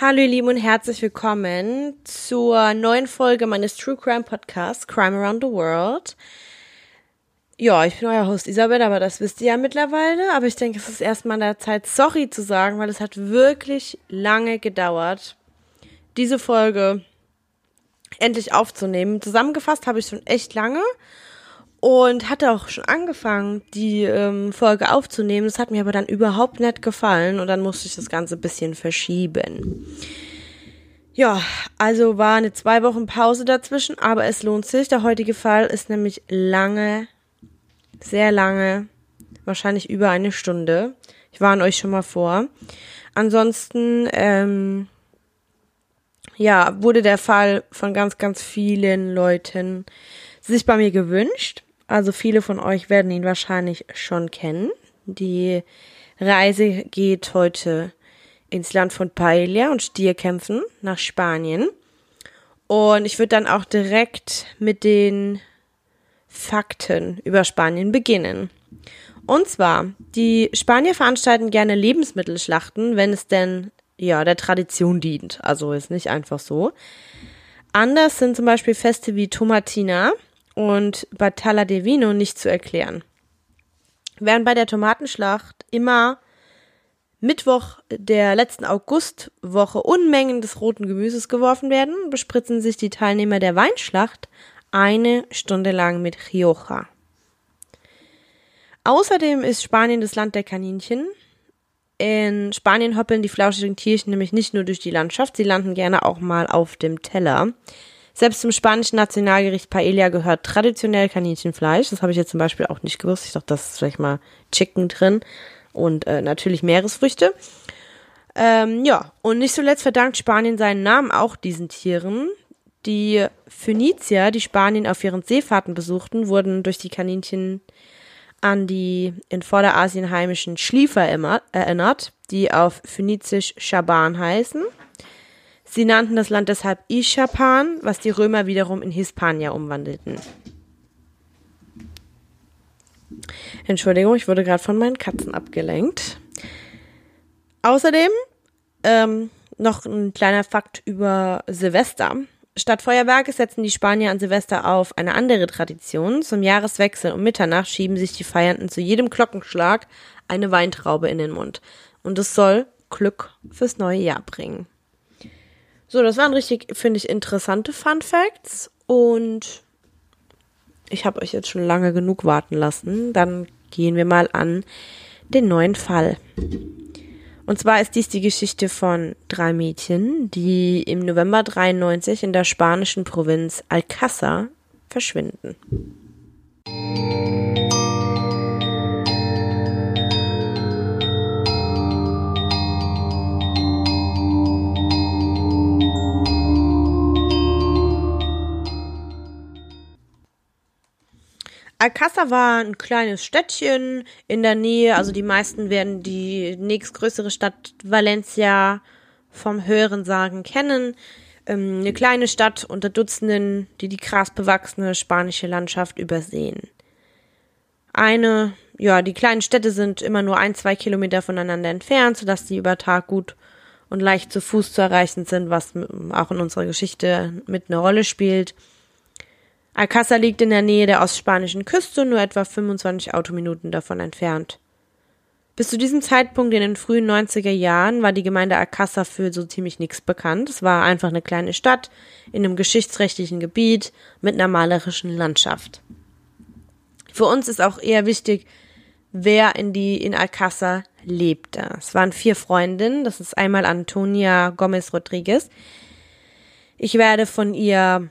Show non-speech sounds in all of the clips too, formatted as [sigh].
Hallo ihr Lieben und herzlich willkommen zur neuen Folge meines True Crime Podcasts Crime Around the World. Ja, ich bin euer Host Isabel, aber das wisst ihr ja mittlerweile. Aber ich denke, es ist erstmal an der Zeit, sorry zu sagen, weil es hat wirklich lange gedauert, diese Folge endlich aufzunehmen. Zusammengefasst habe ich schon echt lange und hatte auch schon angefangen, die ähm, Folge aufzunehmen. Das hat mir aber dann überhaupt nicht gefallen und dann musste ich das Ganze ein bisschen verschieben. Ja, also war eine zwei Wochen Pause dazwischen, aber es lohnt sich. Der heutige Fall ist nämlich lange, sehr lange, wahrscheinlich über eine Stunde. Ich warne euch schon mal vor. Ansonsten, ähm, ja, wurde der Fall von ganz, ganz vielen Leuten sich bei mir gewünscht. Also viele von euch werden ihn wahrscheinlich schon kennen. Die Reise geht heute ins Land von Paella und Stierkämpfen nach Spanien. Und ich würde dann auch direkt mit den Fakten über Spanien beginnen. Und zwar, die Spanier veranstalten gerne Lebensmittelschlachten, wenn es denn ja der Tradition dient. Also ist nicht einfach so. Anders sind zum Beispiel Feste wie Tomatina, und Battalla de Vino nicht zu erklären. Während bei der Tomatenschlacht immer Mittwoch der letzten Augustwoche Unmengen des roten Gemüses geworfen werden, bespritzen sich die Teilnehmer der Weinschlacht eine Stunde lang mit Rioja. Außerdem ist Spanien das Land der Kaninchen. In Spanien hoppeln die flauschigen Tierchen nämlich nicht nur durch die Landschaft, sie landen gerne auch mal auf dem Teller. Selbst zum spanischen Nationalgericht Paella gehört traditionell Kaninchenfleisch. Das habe ich jetzt zum Beispiel auch nicht gewusst. Ich dachte, das ist vielleicht mal Chicken drin und äh, natürlich Meeresfrüchte. Ähm, ja, und nicht zuletzt verdankt Spanien seinen Namen auch diesen Tieren. Die Phönizier, die Spanien auf ihren Seefahrten besuchten, wurden durch die Kaninchen an die in Vorderasien heimischen Schliefer erinnert, die auf Phönizisch Schaban heißen. Sie nannten das Land deshalb Ischapan, was die Römer wiederum in Hispania umwandelten. Entschuldigung, ich wurde gerade von meinen Katzen abgelenkt. Außerdem ähm, noch ein kleiner Fakt über Silvester. Statt Feuerwerke setzen die Spanier an Silvester auf eine andere Tradition. Zum Jahreswechsel um Mitternacht schieben sich die Feiernden zu jedem Glockenschlag eine Weintraube in den Mund. Und es soll Glück fürs neue Jahr bringen. So, das waren richtig, finde ich, interessante Fun Facts. Und ich habe euch jetzt schon lange genug warten lassen. Dann gehen wir mal an den neuen Fall. Und zwar ist dies die Geschichte von drei Mädchen, die im November 93 in der spanischen Provinz Alcázar verschwinden. Alcázar war ein kleines Städtchen in der Nähe, also die meisten werden die nächstgrößere Stadt Valencia vom Hören sagen kennen. Ähm, eine kleine Stadt unter Dutzenden, die die grasbewachsene spanische Landschaft übersehen. Eine, ja, die kleinen Städte sind immer nur ein, zwei Kilometer voneinander entfernt, sodass sie über Tag gut und leicht zu Fuß zu erreichen sind, was auch in unserer Geschichte mit eine Rolle spielt. Alcázar liegt in der Nähe der ostspanischen Küste, nur etwa 25 Autominuten davon entfernt. Bis zu diesem Zeitpunkt in den frühen 90er Jahren war die Gemeinde Alcázar für so ziemlich nichts bekannt. Es war einfach eine kleine Stadt in einem geschichtsrechtlichen Gebiet mit einer malerischen Landschaft. Für uns ist auch eher wichtig, wer in die in Alcázar lebte. Es waren vier Freundinnen. Das ist einmal Antonia Gomez Rodriguez. Ich werde von ihr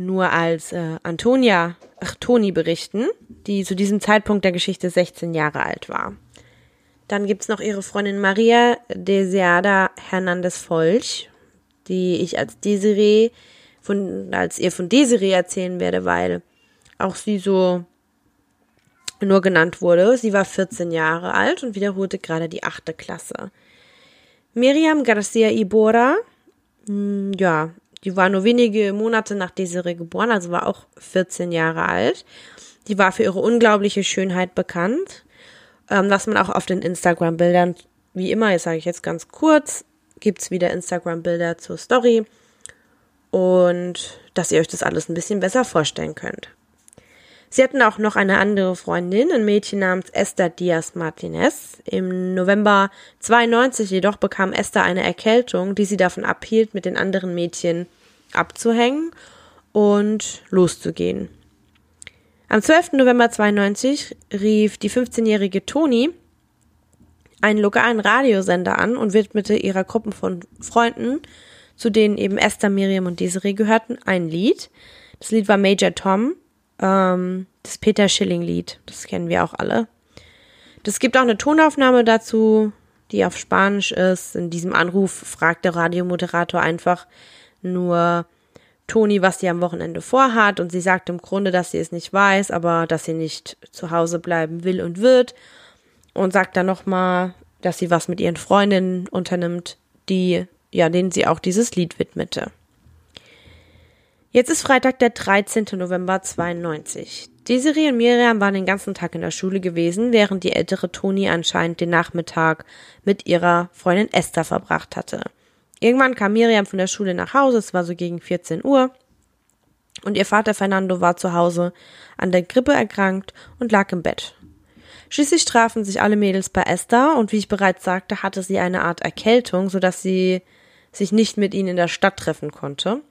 nur als äh, Antonia, ach, Toni berichten, die zu diesem Zeitpunkt der Geschichte 16 Jahre alt war. Dann gibt's noch ihre Freundin Maria Deseada Hernandez Folch, die ich als Desiree von, als ihr von Desiree erzählen werde, weil auch sie so nur genannt wurde. Sie war 14 Jahre alt und wiederholte gerade die achte Klasse. Miriam Garcia Ibora, hm, ja, die war nur wenige Monate nach Desiree geboren, also war auch 14 Jahre alt. Die war für ihre unglaubliche Schönheit bekannt, ähm, was man auch auf den Instagram-Bildern, wie immer, jetzt sage ich jetzt ganz kurz, gibt's wieder Instagram-Bilder zur Story und dass ihr euch das alles ein bisschen besser vorstellen könnt. Sie hatten auch noch eine andere Freundin, ein Mädchen namens Esther Diaz Martinez. Im November 92 jedoch bekam Esther eine Erkältung, die sie davon abhielt, mit den anderen Mädchen abzuhängen und loszugehen. Am 12. November 92 rief die 15-jährige Toni einen lokalen Radiosender an und widmete ihrer Gruppen von Freunden, zu denen eben Esther, Miriam und Desiree gehörten, ein Lied. Das Lied war Major Tom ähm, das Peter Schilling-Lied. Das kennen wir auch alle. Das gibt auch eine Tonaufnahme dazu, die auf Spanisch ist. In diesem Anruf fragt der Radiomoderator einfach nur Toni, was sie am Wochenende vorhat. Und sie sagt im Grunde, dass sie es nicht weiß, aber dass sie nicht zu Hause bleiben will und wird. Und sagt dann nochmal, dass sie was mit ihren Freundinnen unternimmt, die, ja, denen sie auch dieses Lied widmete. Jetzt ist Freitag, der 13. November 92. Desiree und Miriam waren den ganzen Tag in der Schule gewesen, während die ältere Toni anscheinend den Nachmittag mit ihrer Freundin Esther verbracht hatte. Irgendwann kam Miriam von der Schule nach Hause, es war so gegen 14 Uhr, und ihr Vater Fernando war zu Hause an der Grippe erkrankt und lag im Bett. Schließlich trafen sich alle Mädels bei Esther und wie ich bereits sagte, hatte sie eine Art Erkältung, sodass sie sich nicht mit ihnen in der Stadt treffen konnte.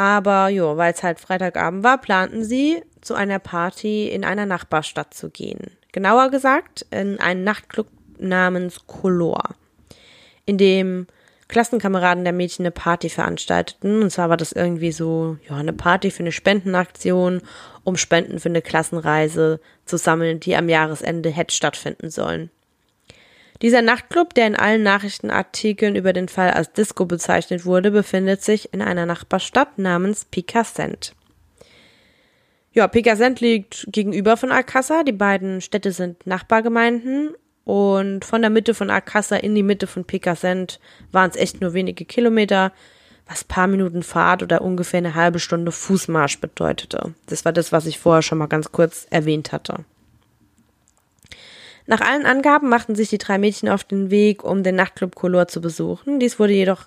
Aber jo, weil es halt Freitagabend war, planten sie, zu einer Party in einer Nachbarstadt zu gehen. Genauer gesagt, in einen Nachtclub namens Color, in dem Klassenkameraden der Mädchen eine Party veranstalteten. Und zwar war das irgendwie so, ja, eine Party für eine Spendenaktion, um Spenden für eine Klassenreise zu sammeln, die am Jahresende hätte stattfinden sollen. Dieser Nachtclub, der in allen Nachrichtenartikeln über den Fall als Disco bezeichnet wurde, befindet sich in einer Nachbarstadt namens Picassent. Ja, Picassent liegt gegenüber von Alcázar. Die beiden Städte sind Nachbargemeinden und von der Mitte von Alcázar in die Mitte von Picassent waren es echt nur wenige Kilometer, was paar Minuten Fahrt oder ungefähr eine halbe Stunde Fußmarsch bedeutete. Das war das, was ich vorher schon mal ganz kurz erwähnt hatte. Nach allen Angaben machten sich die drei Mädchen auf den Weg, um den Nachtclub Color zu besuchen. Dies wurde jedoch,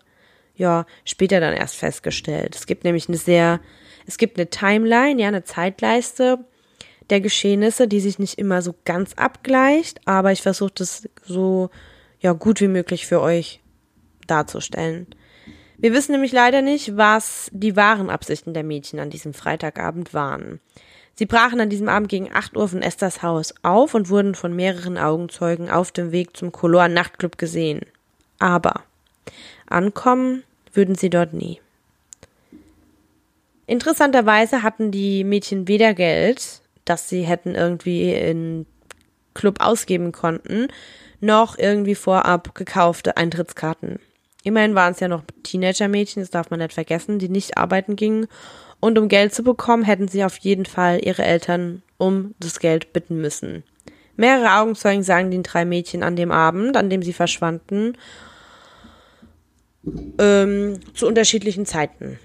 ja, später dann erst festgestellt. Es gibt nämlich eine sehr, es gibt eine Timeline, ja, eine Zeitleiste der Geschehnisse, die sich nicht immer so ganz abgleicht, aber ich versuche das so, ja, gut wie möglich für euch darzustellen. Wir wissen nämlich leider nicht, was die wahren Absichten der Mädchen an diesem Freitagabend waren. Sie brachen an diesem Abend gegen 8 Uhr von Esthers Haus auf und wurden von mehreren Augenzeugen auf dem Weg zum Color Nachtclub gesehen. Aber ankommen würden sie dort nie. Interessanterweise hatten die Mädchen weder Geld, das sie hätten irgendwie in Club ausgeben konnten, noch irgendwie vorab gekaufte Eintrittskarten. Immerhin waren es ja noch Teenager-Mädchen, das darf man nicht vergessen, die nicht arbeiten gingen und um Geld zu bekommen, hätten sie auf jeden Fall ihre Eltern um das Geld bitten müssen. Mehrere Augenzeugen sagen den drei Mädchen an dem Abend, an dem sie verschwanden, ähm, zu unterschiedlichen Zeiten.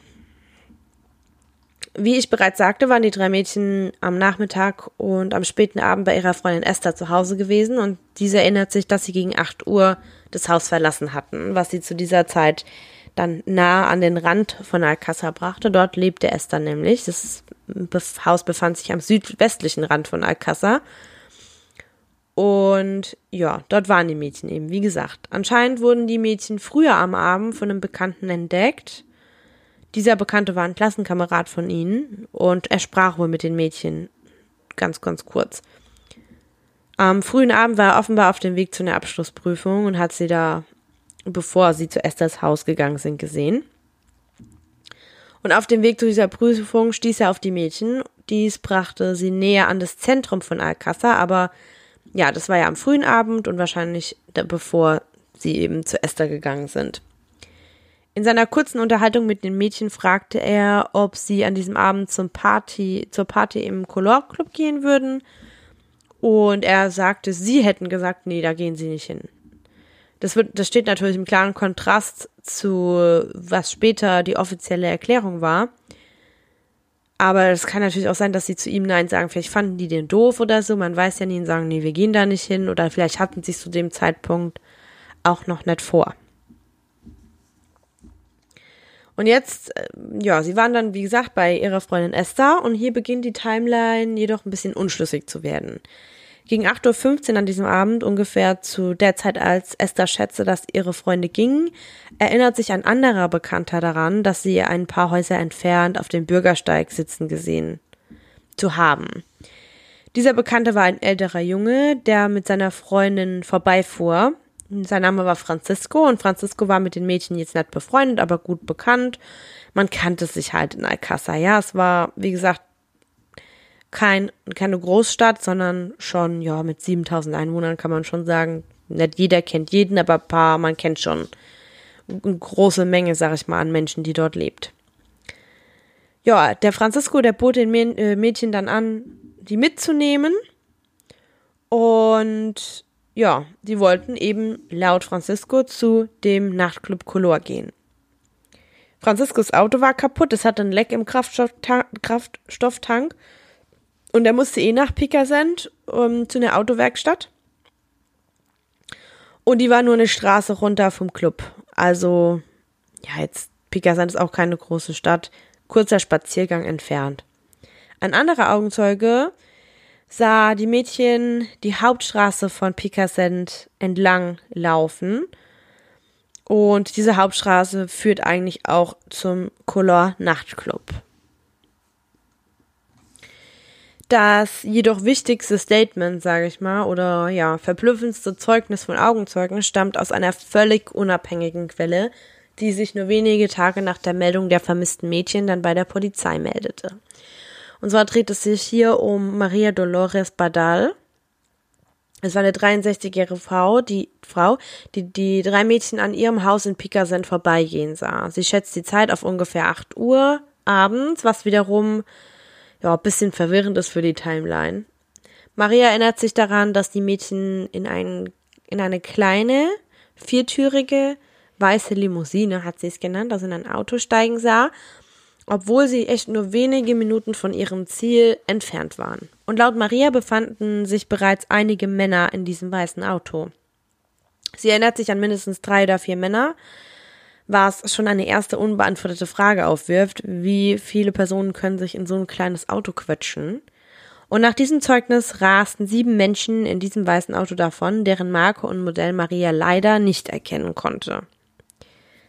Wie ich bereits sagte, waren die drei Mädchen am Nachmittag und am späten Abend bei ihrer Freundin Esther zu Hause gewesen und diese erinnert sich, dass sie gegen 8 Uhr das Haus verlassen hatten, was sie zu dieser Zeit dann nah an den Rand von Alcázar brachte. Dort lebte Esther nämlich. Das Haus befand sich am südwestlichen Rand von Alcázar. Und ja, dort waren die Mädchen eben, wie gesagt. Anscheinend wurden die Mädchen früher am Abend von einem Bekannten entdeckt. Dieser Bekannte war ein Klassenkamerad von ihnen und er sprach wohl mit den Mädchen ganz, ganz kurz. Am frühen Abend war er offenbar auf dem Weg zu einer Abschlussprüfung und hat sie da bevor sie zu Esthers Haus gegangen sind, gesehen. Und auf dem Weg zu dieser Prüfung stieß er auf die Mädchen. Dies brachte sie näher an das Zentrum von Alcázar, aber ja, das war ja am frühen Abend und wahrscheinlich bevor sie eben zu Esther gegangen sind. In seiner kurzen Unterhaltung mit den Mädchen fragte er, ob sie an diesem Abend zum Party, zur Party im Color Club gehen würden. Und er sagte, sie hätten gesagt, nee, da gehen sie nicht hin. Das wird, das steht natürlich im klaren Kontrast zu, was später die offizielle Erklärung war. Aber es kann natürlich auch sein, dass sie zu ihm Nein sagen. Vielleicht fanden die den doof oder so. Man weiß ja nie und sagen, nee, wir gehen da nicht hin. Oder vielleicht hatten sie es zu dem Zeitpunkt auch noch nicht vor. Und jetzt, äh, ja, sie waren dann, wie gesagt, bei ihrer Freundin Esther und hier beginnt die Timeline jedoch ein bisschen unschlüssig zu werden. Gegen 8.15 Uhr an diesem Abend, ungefähr zu der Zeit, als Esther schätzte, dass ihre Freunde gingen, erinnert sich ein anderer Bekannter daran, dass sie ein paar Häuser entfernt auf dem Bürgersteig sitzen gesehen zu haben. Dieser Bekannte war ein älterer Junge, der mit seiner Freundin vorbeifuhr. Sein Name war Francisco und Francisco war mit den Mädchen jetzt nicht befreundet, aber gut bekannt. Man kannte sich halt in Alcázar. Ja, es war, wie gesagt, kein, keine Großstadt, sondern schon, ja, mit 7000 Einwohnern kann man schon sagen, nicht jeder kennt jeden, aber ein paar, man kennt schon eine große Menge, sag ich mal, an Menschen, die dort lebt. Ja, der Francisco, der bot den äh, Mädchen dann an, die mitzunehmen. Und ja, die wollten eben laut Francisco zu dem Nachtclub Color gehen. Franciscos Auto war kaputt, es hatte ein Leck im Kraftstofftank, Kraftstofftank und er musste eh nach Picassent um, zu einer Autowerkstatt. Und die war nur eine Straße runter vom Club. Also, ja, jetzt, Picassent ist auch keine große Stadt. Kurzer Spaziergang entfernt. Ein anderer Augenzeuge sah die Mädchen die Hauptstraße von Picassent entlang laufen. Und diese Hauptstraße führt eigentlich auch zum Color Nachtclub. Das jedoch wichtigste Statement, sage ich mal, oder ja, verblüffendste Zeugnis von Augenzeugen stammt aus einer völlig unabhängigen Quelle, die sich nur wenige Tage nach der Meldung der vermissten Mädchen dann bei der Polizei meldete. Und zwar dreht es sich hier um Maria Dolores Badal. Es war eine 63-jährige Frau, die Frau, die die drei Mädchen an ihrem Haus in Picassent vorbeigehen sah. Sie schätzt die Zeit auf ungefähr 8 Uhr abends, was wiederum ja, bisschen verwirrend ist für die Timeline. Maria erinnert sich daran, dass die Mädchen in, ein, in eine kleine, viertürige, weiße Limousine, hat sie es genannt, also in ein Auto steigen sah, obwohl sie echt nur wenige Minuten von ihrem Ziel entfernt waren. Und laut Maria befanden sich bereits einige Männer in diesem weißen Auto. Sie erinnert sich an mindestens drei oder vier Männer, was schon eine erste unbeantwortete Frage aufwirft, wie viele Personen können sich in so ein kleines Auto quetschen. Und nach diesem Zeugnis rasten sieben Menschen in diesem weißen Auto davon, deren Marke und Modell Maria leider nicht erkennen konnte.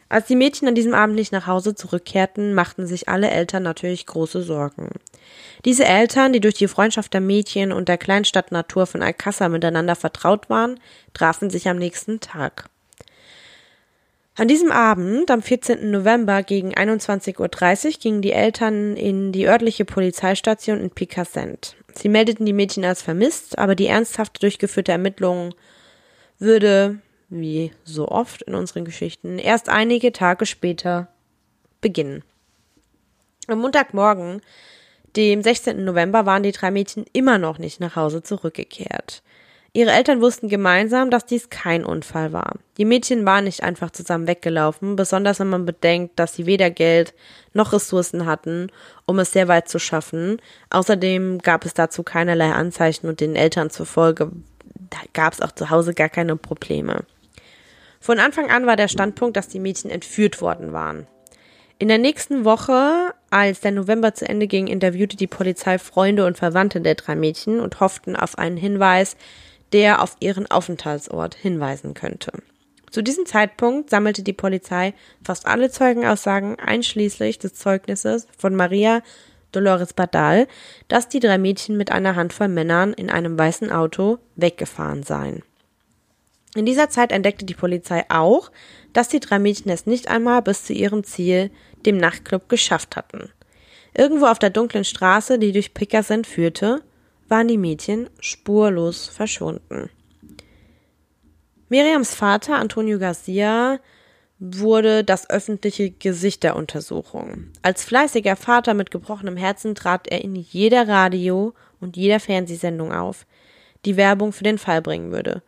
Als die Mädchen an diesem Abend nicht nach Hause zurückkehrten, machten sich alle Eltern natürlich große Sorgen. Diese Eltern, die durch die Freundschaft der Mädchen und der Kleinstadtnatur von Alcázar miteinander vertraut waren, trafen sich am nächsten Tag. An diesem Abend, am 14. November gegen 21.30 Uhr, gingen die Eltern in die örtliche Polizeistation in Picassent. Sie meldeten die Mädchen als vermisst, aber die ernsthaft durchgeführte Ermittlung würde, wie so oft in unseren Geschichten, erst einige Tage später beginnen. Am Montagmorgen, dem 16. November, waren die drei Mädchen immer noch nicht nach Hause zurückgekehrt. Ihre Eltern wussten gemeinsam, dass dies kein Unfall war. Die Mädchen waren nicht einfach zusammen weggelaufen, besonders wenn man bedenkt, dass sie weder Geld noch Ressourcen hatten, um es sehr weit zu schaffen. Außerdem gab es dazu keinerlei Anzeichen und den Eltern zufolge gab es auch zu Hause gar keine Probleme. Von Anfang an war der Standpunkt, dass die Mädchen entführt worden waren. In der nächsten Woche, als der November zu Ende ging, interviewte die Polizei Freunde und Verwandte der drei Mädchen und hofften auf einen Hinweis, der auf ihren Aufenthaltsort hinweisen könnte. Zu diesem Zeitpunkt sammelte die Polizei fast alle Zeugenaussagen einschließlich des Zeugnisses von Maria Dolores Badal, dass die drei Mädchen mit einer Handvoll Männern in einem weißen Auto weggefahren seien. In dieser Zeit entdeckte die Polizei auch, dass die drei Mädchen es nicht einmal bis zu ihrem Ziel, dem Nachtclub, geschafft hatten. Irgendwo auf der dunklen Straße, die durch Picassent führte, waren die Mädchen spurlos verschwunden. Miriams Vater, Antonio Garcia, wurde das öffentliche Gesicht der Untersuchung. Als fleißiger Vater mit gebrochenem Herzen trat er in jeder Radio- und jeder Fernsehsendung auf, die Werbung für den Fall bringen würde.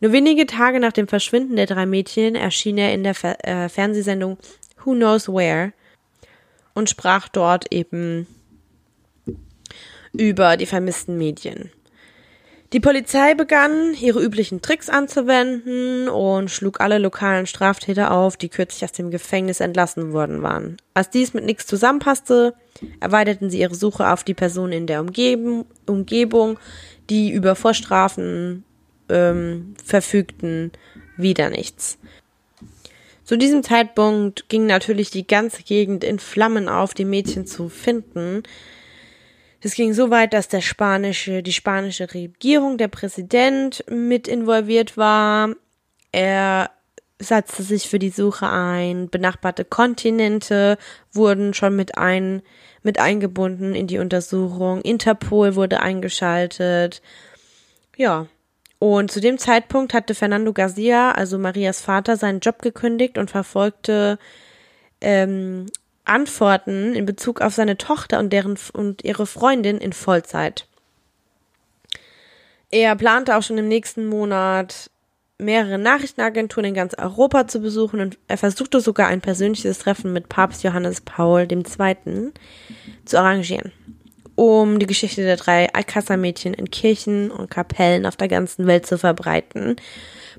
Nur wenige Tage nach dem Verschwinden der drei Mädchen erschien er in der Fer äh, Fernsehsendung Who Knows Where und sprach dort eben über die vermissten Medien. Die Polizei begann, ihre üblichen Tricks anzuwenden und schlug alle lokalen Straftäter auf, die kürzlich aus dem Gefängnis entlassen worden waren. Als dies mit nichts zusammenpasste, erweiterten sie ihre Suche auf die Personen in der Umgebung, Umgebung die über Vorstrafen ähm, verfügten, wieder nichts. Zu diesem Zeitpunkt ging natürlich die ganze Gegend in Flammen auf, die Mädchen zu finden. Es ging so weit, dass der spanische, die spanische Regierung, der Präsident mit involviert war. Er setzte sich für die Suche ein. Benachbarte Kontinente wurden schon mit ein, mit eingebunden in die Untersuchung. Interpol wurde eingeschaltet. Ja. Und zu dem Zeitpunkt hatte Fernando Garcia, also Marias Vater, seinen Job gekündigt und verfolgte ähm, Antworten in Bezug auf seine Tochter und deren und ihre Freundin in Vollzeit. Er plante auch schon im nächsten Monat mehrere Nachrichtenagenturen in ganz Europa zu besuchen und er versuchte sogar ein persönliches Treffen mit Papst Johannes Paul II. zu arrangieren, um die Geschichte der drei Alcázar-Mädchen in Kirchen und Kapellen auf der ganzen Welt zu verbreiten.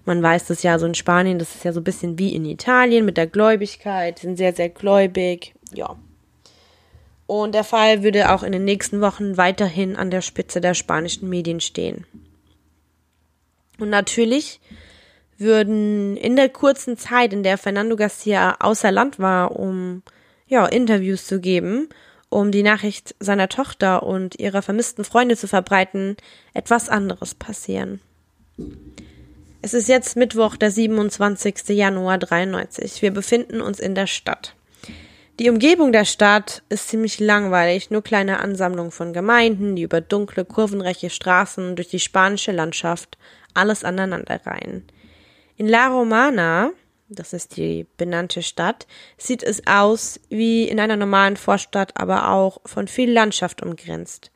Man weiß das ja so in Spanien, das ist ja so ein bisschen wie in Italien mit der Gläubigkeit, sind sehr, sehr gläubig, ja. Und der Fall würde auch in den nächsten Wochen weiterhin an der Spitze der spanischen Medien stehen. Und natürlich würden in der kurzen Zeit, in der Fernando Garcia außer Land war, um ja, Interviews zu geben, um die Nachricht seiner Tochter und ihrer vermissten Freunde zu verbreiten, etwas anderes passieren. Es ist jetzt Mittwoch, der 27. Januar 93. Wir befinden uns in der Stadt. Die Umgebung der Stadt ist ziemlich langweilig, nur kleine Ansammlungen von Gemeinden, die über dunkle, kurvenreiche Straßen durch die spanische Landschaft alles aneinanderreihen. In La Romana, das ist die benannte Stadt, sieht es aus wie in einer normalen Vorstadt, aber auch von viel Landschaft umgrenzt.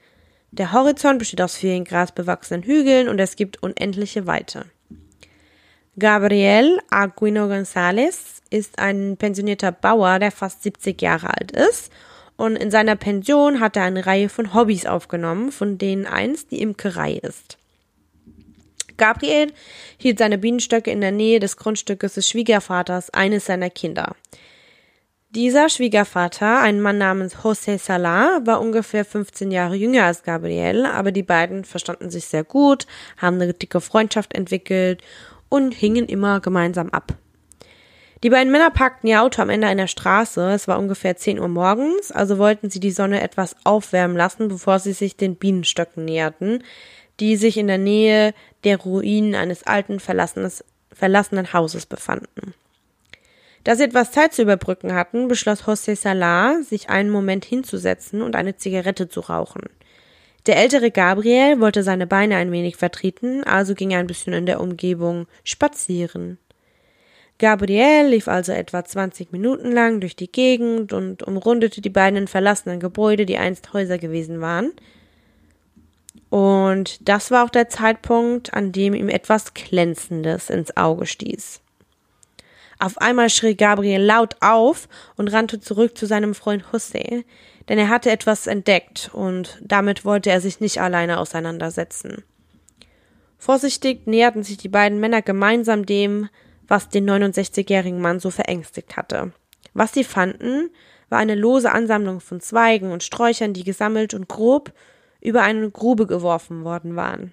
Der Horizont besteht aus vielen grasbewachsenen Hügeln und es gibt unendliche Weite. Gabriel Aguino González ist ein pensionierter Bauer, der fast 70 Jahre alt ist und in seiner Pension hat er eine Reihe von Hobbys aufgenommen, von denen eins die Imkerei ist. Gabriel hielt seine Bienenstöcke in der Nähe des Grundstückes des Schwiegervaters eines seiner Kinder. Dieser Schwiegervater, ein Mann namens José Salah, war ungefähr 15 Jahre jünger als Gabriel, aber die beiden verstanden sich sehr gut, haben eine dicke Freundschaft entwickelt und hingen immer gemeinsam ab. Die beiden Männer parkten ihr Auto am Ende einer Straße. Es war ungefähr 10 Uhr morgens, also wollten sie die Sonne etwas aufwärmen lassen, bevor sie sich den Bienenstöcken näherten, die sich in der Nähe der Ruinen eines alten verlassenen Hauses befanden. Da sie etwas Zeit zu überbrücken hatten, beschloss José Salah, sich einen Moment hinzusetzen und eine Zigarette zu rauchen. Der ältere Gabriel wollte seine Beine ein wenig vertreten, also ging er ein bisschen in der Umgebung spazieren. Gabriel lief also etwa 20 Minuten lang durch die Gegend und umrundete die beiden verlassenen Gebäude, die einst Häuser gewesen waren. Und das war auch der Zeitpunkt, an dem ihm etwas Glänzendes ins Auge stieß. Auf einmal schrie Gabriel laut auf und rannte zurück zu seinem Freund José, denn er hatte etwas entdeckt und damit wollte er sich nicht alleine auseinandersetzen. Vorsichtig näherten sich die beiden Männer gemeinsam dem, was den 69-jährigen Mann so verängstigt hatte. Was sie fanden, war eine lose Ansammlung von Zweigen und Sträuchern, die gesammelt und grob über eine Grube geworfen worden waren.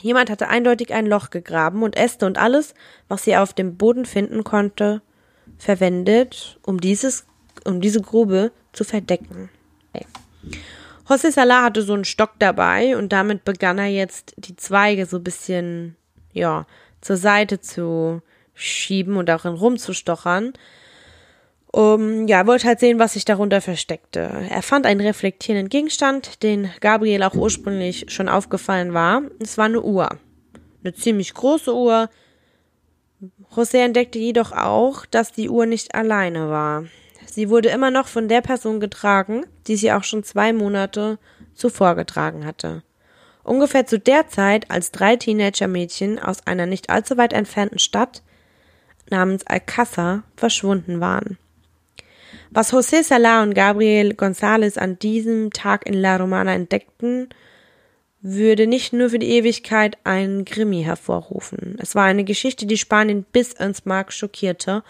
Jemand hatte eindeutig ein Loch gegraben und Äste und alles, was sie auf dem Boden finden konnte, verwendet, um dieses, um diese Grube zu verdecken. Okay. José Salah hatte so einen Stock dabei und damit begann er jetzt die Zweige so ein bisschen, ja, zur Seite zu schieben und darin rumzustochern, um, ja, er wollte halt sehen, was sich darunter versteckte. Er fand einen reflektierenden Gegenstand, den Gabriel auch ursprünglich schon aufgefallen war. Es war eine Uhr. Eine ziemlich große Uhr. José entdeckte jedoch auch, dass die Uhr nicht alleine war. Sie wurde immer noch von der Person getragen, die sie auch schon zwei Monate zuvor getragen hatte. Ungefähr zu der Zeit, als drei Teenager-Mädchen aus einer nicht allzu weit entfernten Stadt namens Alcázar verschwunden waren. Was José Salah und Gabriel González an diesem Tag in La Romana entdeckten, würde nicht nur für die Ewigkeit einen Krimi hervorrufen. Es war eine Geschichte, die Spanien bis ins Mark schockierte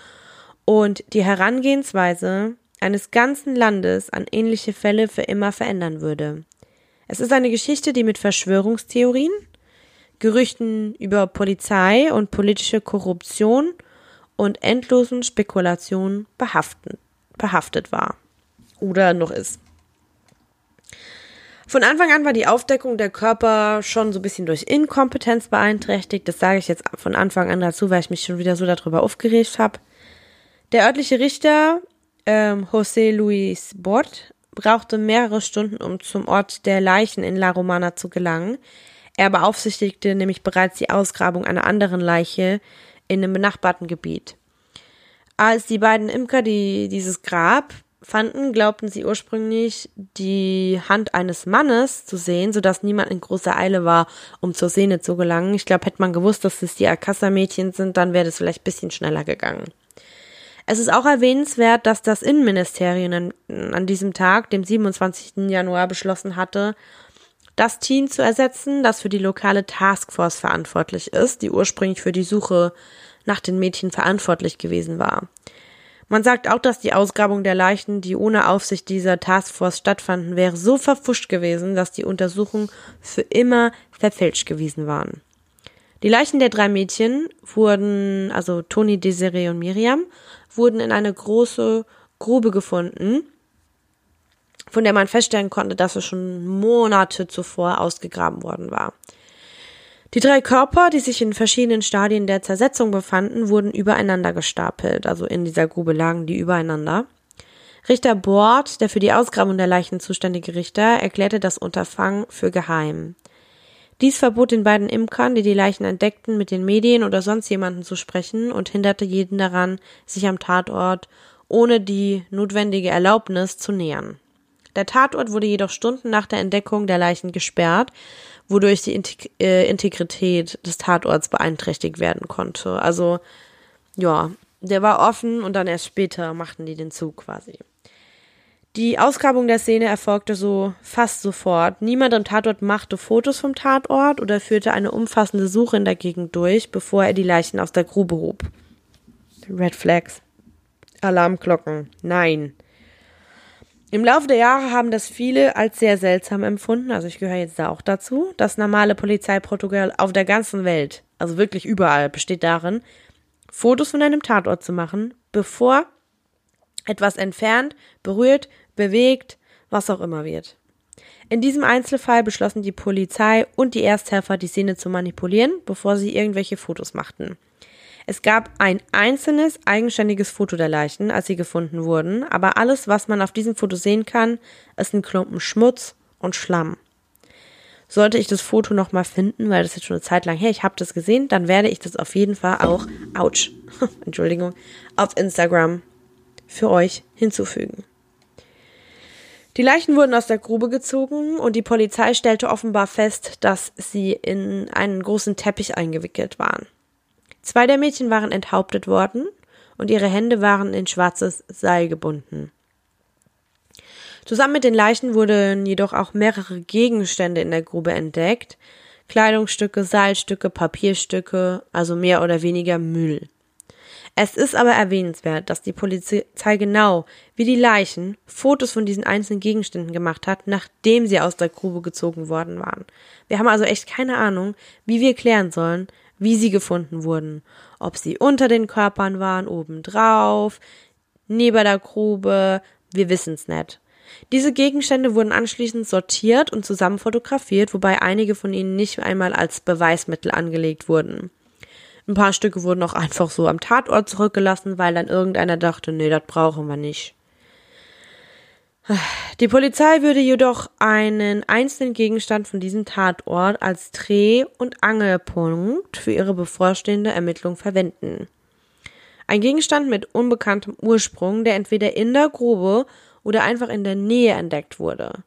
und die Herangehensweise eines ganzen Landes an ähnliche Fälle für immer verändern würde. Es ist eine Geschichte, die mit Verschwörungstheorien, Gerüchten über Polizei und politische Korruption und endlosen Spekulationen behaftet, behaftet war. Oder noch ist. Von Anfang an war die Aufdeckung der Körper schon so ein bisschen durch Inkompetenz beeinträchtigt. Das sage ich jetzt von Anfang an dazu, weil ich mich schon wieder so darüber aufgeregt habe. Der örtliche Richter ähm, José Luis Bort brauchte mehrere Stunden, um zum Ort der Leichen in La Romana zu gelangen. Er beaufsichtigte nämlich bereits die Ausgrabung einer anderen Leiche in einem benachbarten Gebiet. Als die beiden Imker die, dieses Grab fanden, glaubten sie ursprünglich die Hand eines Mannes zu sehen, sodass niemand in großer Eile war, um zur Sehne zu gelangen. Ich glaube, hätte man gewusst, dass es die Alcassa-Mädchen sind, dann wäre das vielleicht ein bisschen schneller gegangen. Es ist auch erwähnenswert, dass das Innenministerium an, an diesem Tag, dem 27. Januar, beschlossen hatte, das Team zu ersetzen, das für die lokale Taskforce verantwortlich ist, die ursprünglich für die Suche nach den Mädchen verantwortlich gewesen war. Man sagt auch, dass die Ausgrabung der Leichen, die ohne Aufsicht dieser Taskforce stattfanden, wäre so verfuscht gewesen, dass die Untersuchungen für immer verfälscht gewesen waren. Die Leichen der drei Mädchen wurden, also Toni, Desiree und Miriam, wurden in eine große Grube gefunden, von der man feststellen konnte, dass es schon Monate zuvor ausgegraben worden war. Die drei Körper, die sich in verschiedenen Stadien der Zersetzung befanden, wurden übereinander gestapelt, also in dieser Grube lagen die übereinander. Richter Bord, der für die Ausgrabung der Leichen zuständige Richter, erklärte das Unterfangen für geheim. Dies verbot den beiden Imkern, die die Leichen entdeckten, mit den Medien oder sonst jemanden zu sprechen und hinderte jeden daran, sich am Tatort ohne die notwendige Erlaubnis zu nähern. Der Tatort wurde jedoch Stunden nach der Entdeckung der Leichen gesperrt, wodurch die äh, Integrität des Tatorts beeinträchtigt werden konnte. Also, ja, der war offen und dann erst später machten die den Zug quasi. Die Ausgrabung der Szene erfolgte so fast sofort. Niemand am Tatort machte Fotos vom Tatort oder führte eine umfassende Suche in der Gegend durch, bevor er die Leichen aus der Grube hob. Red Flags. Alarmglocken. Nein. Im Laufe der Jahre haben das viele als sehr seltsam empfunden, also ich gehöre jetzt da auch dazu. Das normale Polizeiprotokoll auf der ganzen Welt, also wirklich überall, besteht darin, Fotos von einem Tatort zu machen, bevor etwas entfernt, berührt, bewegt, was auch immer wird. In diesem Einzelfall beschlossen die Polizei und die Ersthelfer, die Szene zu manipulieren, bevor sie irgendwelche Fotos machten. Es gab ein einzelnes, eigenständiges Foto der Leichen, als sie gefunden wurden, aber alles, was man auf diesem Foto sehen kann, ist ein Klumpen Schmutz und Schlamm. Sollte ich das Foto nochmal finden, weil das jetzt schon eine Zeit lang her, ich habe das gesehen, dann werde ich das auf jeden Fall auch, ouch, [laughs] Entschuldigung, auf Instagram für euch hinzufügen. Die Leichen wurden aus der Grube gezogen und die Polizei stellte offenbar fest, dass sie in einen großen Teppich eingewickelt waren. Zwei der Mädchen waren enthauptet worden und ihre Hände waren in schwarzes Seil gebunden. Zusammen mit den Leichen wurden jedoch auch mehrere Gegenstände in der Grube entdeckt. Kleidungsstücke, Seilstücke, Papierstücke, also mehr oder weniger Müll. Es ist aber erwähnenswert, dass die Polizei genau wie die Leichen Fotos von diesen einzelnen Gegenständen gemacht hat, nachdem sie aus der Grube gezogen worden waren. Wir haben also echt keine Ahnung, wie wir klären sollen, wie sie gefunden wurden. Ob sie unter den Körpern waren, obendrauf, neben der Grube, wir wissen's nicht. Diese Gegenstände wurden anschließend sortiert und zusammen fotografiert, wobei einige von ihnen nicht einmal als Beweismittel angelegt wurden. Ein paar Stücke wurden auch einfach so am Tatort zurückgelassen, weil dann irgendeiner dachte, nee, das brauchen wir nicht. Die Polizei würde jedoch einen einzelnen Gegenstand von diesem Tatort als Dreh- und Angelpunkt für ihre bevorstehende Ermittlung verwenden. Ein Gegenstand mit unbekanntem Ursprung, der entweder in der Grube oder einfach in der Nähe entdeckt wurde.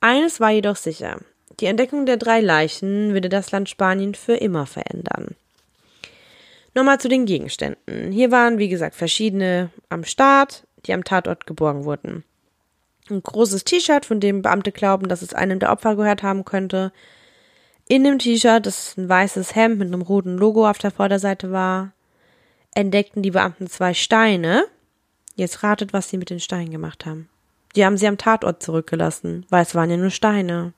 Eines war jedoch sicher. Die Entdeckung der drei Leichen würde das Land Spanien für immer verändern. Nochmal zu den Gegenständen. Hier waren, wie gesagt, verschiedene am Start, die am Tatort geborgen wurden. Ein großes T-Shirt, von dem Beamte glauben, dass es einem der Opfer gehört haben könnte. In dem T-Shirt, das ein weißes Hemd mit einem roten Logo auf der Vorderseite war, entdeckten die Beamten zwei Steine. Jetzt ratet, was sie mit den Steinen gemacht haben. Die haben sie am Tatort zurückgelassen, weil es waren ja nur Steine.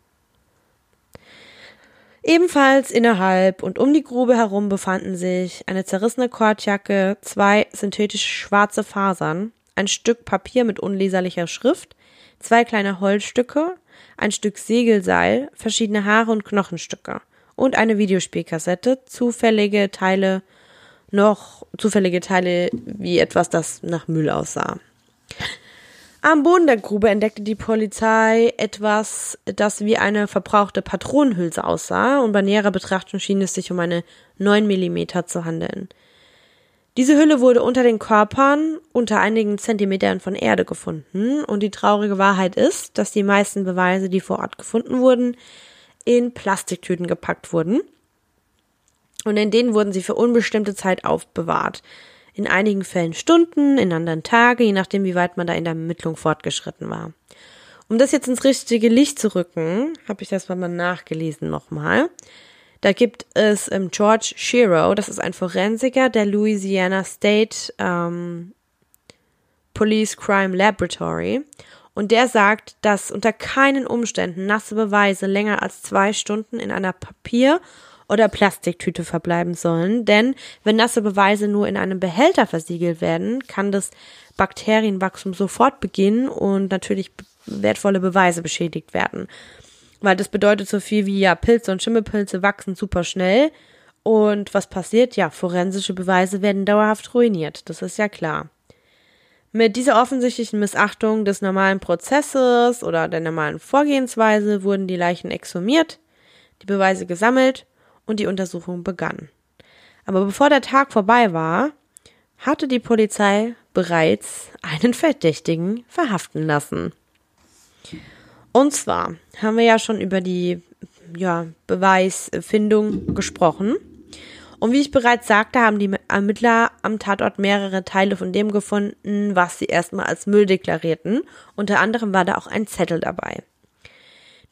Ebenfalls innerhalb und um die Grube herum befanden sich eine zerrissene Kordjacke, zwei synthetische schwarze Fasern, ein Stück Papier mit unleserlicher Schrift, zwei kleine Holzstücke, ein Stück Segelseil, verschiedene Haare und Knochenstücke und eine Videospielkassette, zufällige Teile, noch zufällige Teile wie etwas, das nach Müll aussah. Am Boden der Grube entdeckte die Polizei etwas, das wie eine verbrauchte Patronenhülse aussah, und bei näherer Betrachtung schien es sich um eine 9 mm zu handeln. Diese Hülle wurde unter den Körpern unter einigen Zentimetern von Erde gefunden, und die traurige Wahrheit ist, dass die meisten Beweise, die vor Ort gefunden wurden, in Plastiktüten gepackt wurden, und in denen wurden sie für unbestimmte Zeit aufbewahrt in einigen Fällen Stunden, in anderen Tage, je nachdem, wie weit man da in der Ermittlung fortgeschritten war. Um das jetzt ins richtige Licht zu rücken, habe ich das mal nachgelesen nochmal. Da gibt es ähm, George Shiro, das ist ein Forensiker der Louisiana State ähm, Police Crime Laboratory. Und der sagt, dass unter keinen Umständen nasse Beweise länger als zwei Stunden in einer Papier- oder Plastiktüte verbleiben sollen, denn wenn nasse Beweise nur in einem Behälter versiegelt werden, kann das Bakterienwachstum sofort beginnen und natürlich wertvolle Beweise beschädigt werden. Weil das bedeutet so viel wie, ja, Pilze und Schimmelpilze wachsen super schnell. Und was passiert? Ja, forensische Beweise werden dauerhaft ruiniert. Das ist ja klar. Mit dieser offensichtlichen Missachtung des normalen Prozesses oder der normalen Vorgehensweise wurden die Leichen exhumiert, die Beweise gesammelt und die Untersuchung begann. Aber bevor der Tag vorbei war, hatte die Polizei bereits einen Verdächtigen verhaften lassen. Und zwar haben wir ja schon über die ja, Beweisfindung gesprochen. Und wie ich bereits sagte, haben die Ermittler am Tatort mehrere Teile von dem gefunden, was sie erstmal als Müll deklarierten. Unter anderem war da auch ein Zettel dabei.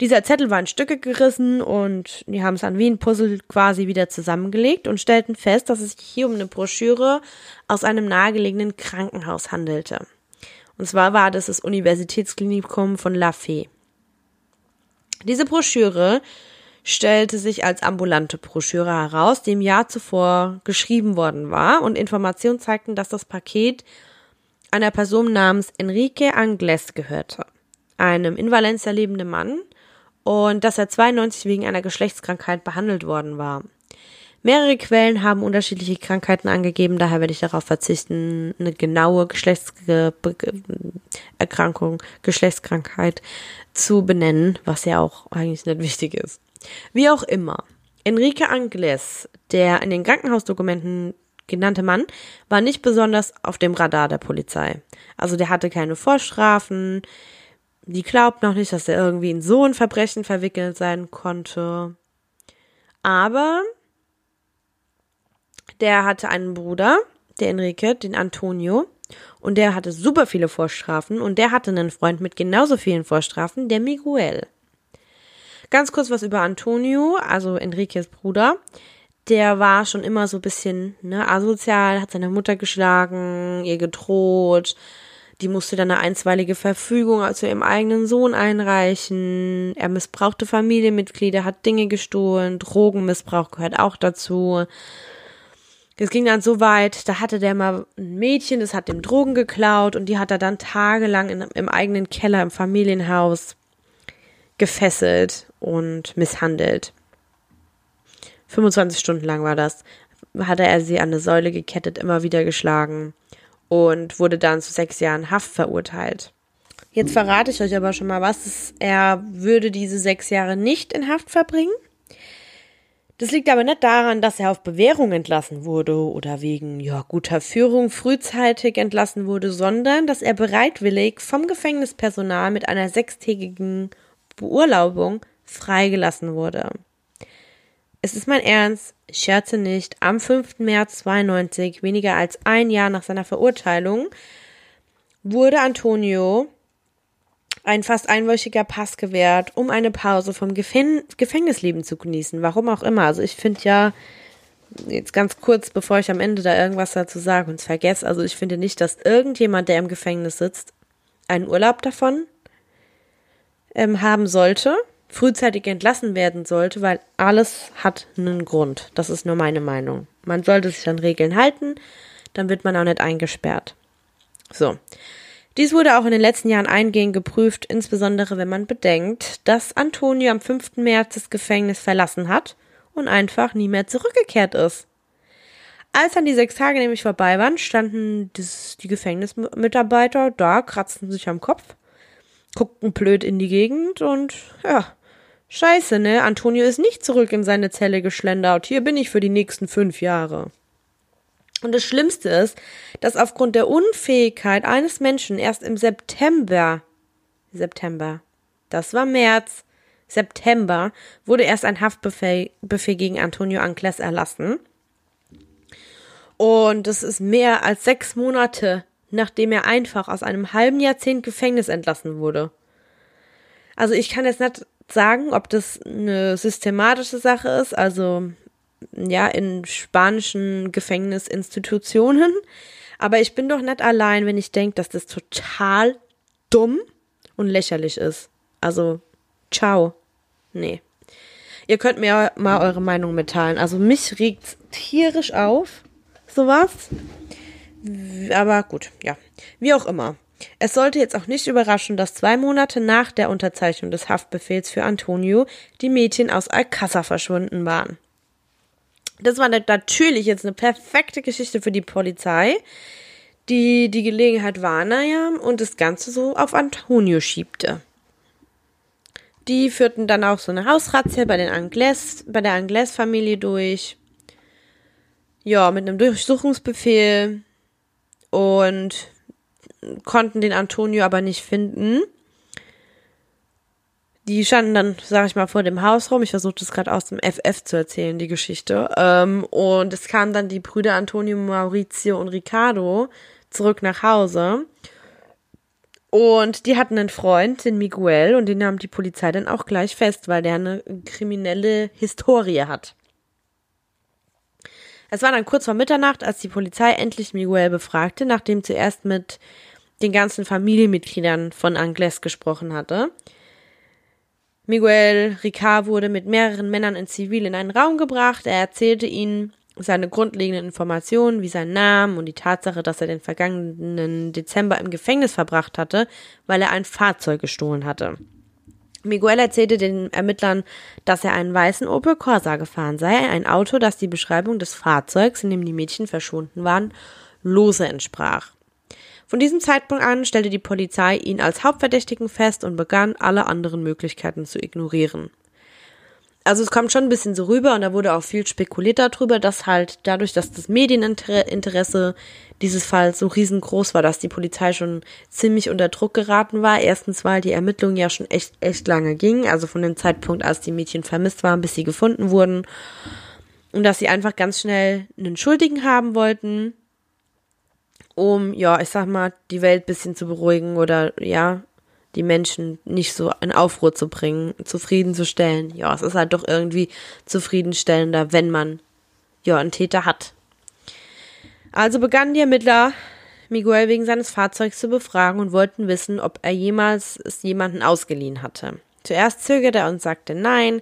Dieser Zettel war in Stücke gerissen und die haben es an wie ein Puzzle quasi wieder zusammengelegt und stellten fest, dass es sich hier um eine Broschüre aus einem nahegelegenen Krankenhaus handelte. Und zwar war das das Universitätsklinikum von La Fee. Diese Broschüre stellte sich als ambulante Broschüre heraus, die im Jahr zuvor geschrieben worden war und Informationen zeigten, dass das Paket einer Person namens Enrique Angles gehörte, einem in Valencia lebenden Mann, und dass er 92 wegen einer Geschlechtskrankheit behandelt worden war. Mehrere Quellen haben unterschiedliche Krankheiten angegeben, daher werde ich darauf verzichten, eine genaue Geschlechtserkrankung, Geschlechtskrankheit zu benennen, was ja auch eigentlich nicht wichtig ist. Wie auch immer. Enrique Angles, der in den Krankenhausdokumenten genannte Mann, war nicht besonders auf dem Radar der Polizei. Also der hatte keine Vorstrafen, die glaubt noch nicht, dass er irgendwie in so ein Verbrechen verwickelt sein konnte. Aber der hatte einen Bruder, der Enrique, den Antonio, und der hatte super viele Vorstrafen und der hatte einen Freund mit genauso vielen Vorstrafen, der Miguel. Ganz kurz was über Antonio, also Enriques Bruder. Der war schon immer so ein bisschen ne, asozial, hat seine Mutter geschlagen, ihr gedroht, die musste dann eine einstweilige Verfügung zu ihrem eigenen Sohn einreichen. Er missbrauchte Familienmitglieder, hat Dinge gestohlen, Drogenmissbrauch gehört auch dazu. Es ging dann so weit, da hatte der mal ein Mädchen, das hat dem Drogen geklaut und die hat er dann tagelang in, im eigenen Keller im Familienhaus gefesselt und misshandelt. 25 Stunden lang war das. Hatte er sie an eine Säule gekettet, immer wieder geschlagen und wurde dann zu sechs Jahren Haft verurteilt. Jetzt verrate ich euch aber schon mal was. Er würde diese sechs Jahre nicht in Haft verbringen. Das liegt aber nicht daran, dass er auf Bewährung entlassen wurde oder wegen ja, guter Führung frühzeitig entlassen wurde, sondern dass er bereitwillig vom Gefängnispersonal mit einer sechstägigen Beurlaubung freigelassen wurde. Es ist mein Ernst, ich scherze nicht, am 5. März 92, weniger als ein Jahr nach seiner Verurteilung, wurde Antonio ein fast einwöchiger Pass gewährt, um eine Pause vom Gefäng Gefängnisleben zu genießen. Warum auch immer. Also ich finde ja, jetzt ganz kurz, bevor ich am Ende da irgendwas dazu sage und es vergesse, also ich finde nicht, dass irgendjemand, der im Gefängnis sitzt, einen Urlaub davon ähm, haben sollte, frühzeitig entlassen werden sollte, weil alles hat einen Grund. Das ist nur meine Meinung. Man sollte sich an Regeln halten, dann wird man auch nicht eingesperrt. So. Dies wurde auch in den letzten Jahren eingehend geprüft, insbesondere wenn man bedenkt, dass Antonio am 5. März das Gefängnis verlassen hat und einfach nie mehr zurückgekehrt ist. Als dann die sechs Tage nämlich vorbei waren, standen die Gefängnismitarbeiter da, kratzten sich am Kopf, guckten blöd in die Gegend und ja, scheiße, ne? Antonio ist nicht zurück in seine Zelle geschlendert. Hier bin ich für die nächsten fünf Jahre. Und das Schlimmste ist, dass aufgrund der Unfähigkeit eines Menschen erst im September, September, das war März, September, wurde erst ein Haftbefehl Befehl gegen Antonio Ancles erlassen. Und das ist mehr als sechs Monate, nachdem er einfach aus einem halben Jahrzehnt Gefängnis entlassen wurde. Also ich kann jetzt nicht sagen, ob das eine systematische Sache ist, also ja, in spanischen Gefängnisinstitutionen. Aber ich bin doch nicht allein, wenn ich denke, dass das total dumm und lächerlich ist. Also, ciao. Nee. Ihr könnt mir mal eure Meinung mitteilen. Also mich regt's tierisch auf, sowas. Aber gut, ja. Wie auch immer. Es sollte jetzt auch nicht überraschen, dass zwei Monate nach der Unterzeichnung des Haftbefehls für Antonio die Mädchen aus Alcázar verschwunden waren. Das war natürlich jetzt eine perfekte Geschichte für die Polizei, die die Gelegenheit wahrnahm und das Ganze so auf Antonio schiebte. Die führten dann auch so eine Hausrazzia bei den Angles, bei der Angles-Familie durch. Ja, mit einem Durchsuchungsbefehl und konnten den Antonio aber nicht finden. Die standen dann, sag ich mal, vor dem Haus rum. Ich versuche das gerade aus dem FF zu erzählen, die Geschichte. Ähm, und es kamen dann die Brüder Antonio, Maurizio und Ricardo zurück nach Hause. Und die hatten einen Freund, den Miguel, und den nahm die Polizei dann auch gleich fest, weil der eine kriminelle Historie hat. Es war dann kurz vor Mitternacht, als die Polizei endlich Miguel befragte, nachdem zuerst mit den ganzen Familienmitgliedern von Angles gesprochen hatte. Miguel Ricard wurde mit mehreren Männern in Zivil in einen Raum gebracht. Er erzählte ihnen seine grundlegenden Informationen wie sein Namen und die Tatsache, dass er den vergangenen Dezember im Gefängnis verbracht hatte, weil er ein Fahrzeug gestohlen hatte. Miguel erzählte den Ermittlern, dass er einen weißen Opel Corsa gefahren sei, ein Auto, das die Beschreibung des Fahrzeugs, in dem die Mädchen verschwunden waren, lose entsprach. Von diesem Zeitpunkt an stellte die Polizei ihn als Hauptverdächtigen fest und begann, alle anderen Möglichkeiten zu ignorieren. Also es kommt schon ein bisschen so rüber und da wurde auch viel spekuliert darüber, dass halt dadurch, dass das Medieninteresse dieses Falls so riesengroß war, dass die Polizei schon ziemlich unter Druck geraten war. Erstens, weil die Ermittlungen ja schon echt, echt lange gingen, also von dem Zeitpunkt, als die Mädchen vermisst waren, bis sie gefunden wurden. Und dass sie einfach ganz schnell einen Schuldigen haben wollten um, ja, ich sag mal, die Welt bisschen zu beruhigen oder ja, die Menschen nicht so in Aufruhr zu bringen, zufriedenzustellen. Ja, es ist halt doch irgendwie zufriedenstellender, wenn man ja einen Täter hat. Also begannen die Ermittler, Miguel wegen seines Fahrzeugs zu befragen und wollten wissen, ob er jemals es jemanden ausgeliehen hatte. Zuerst zögerte er und sagte nein,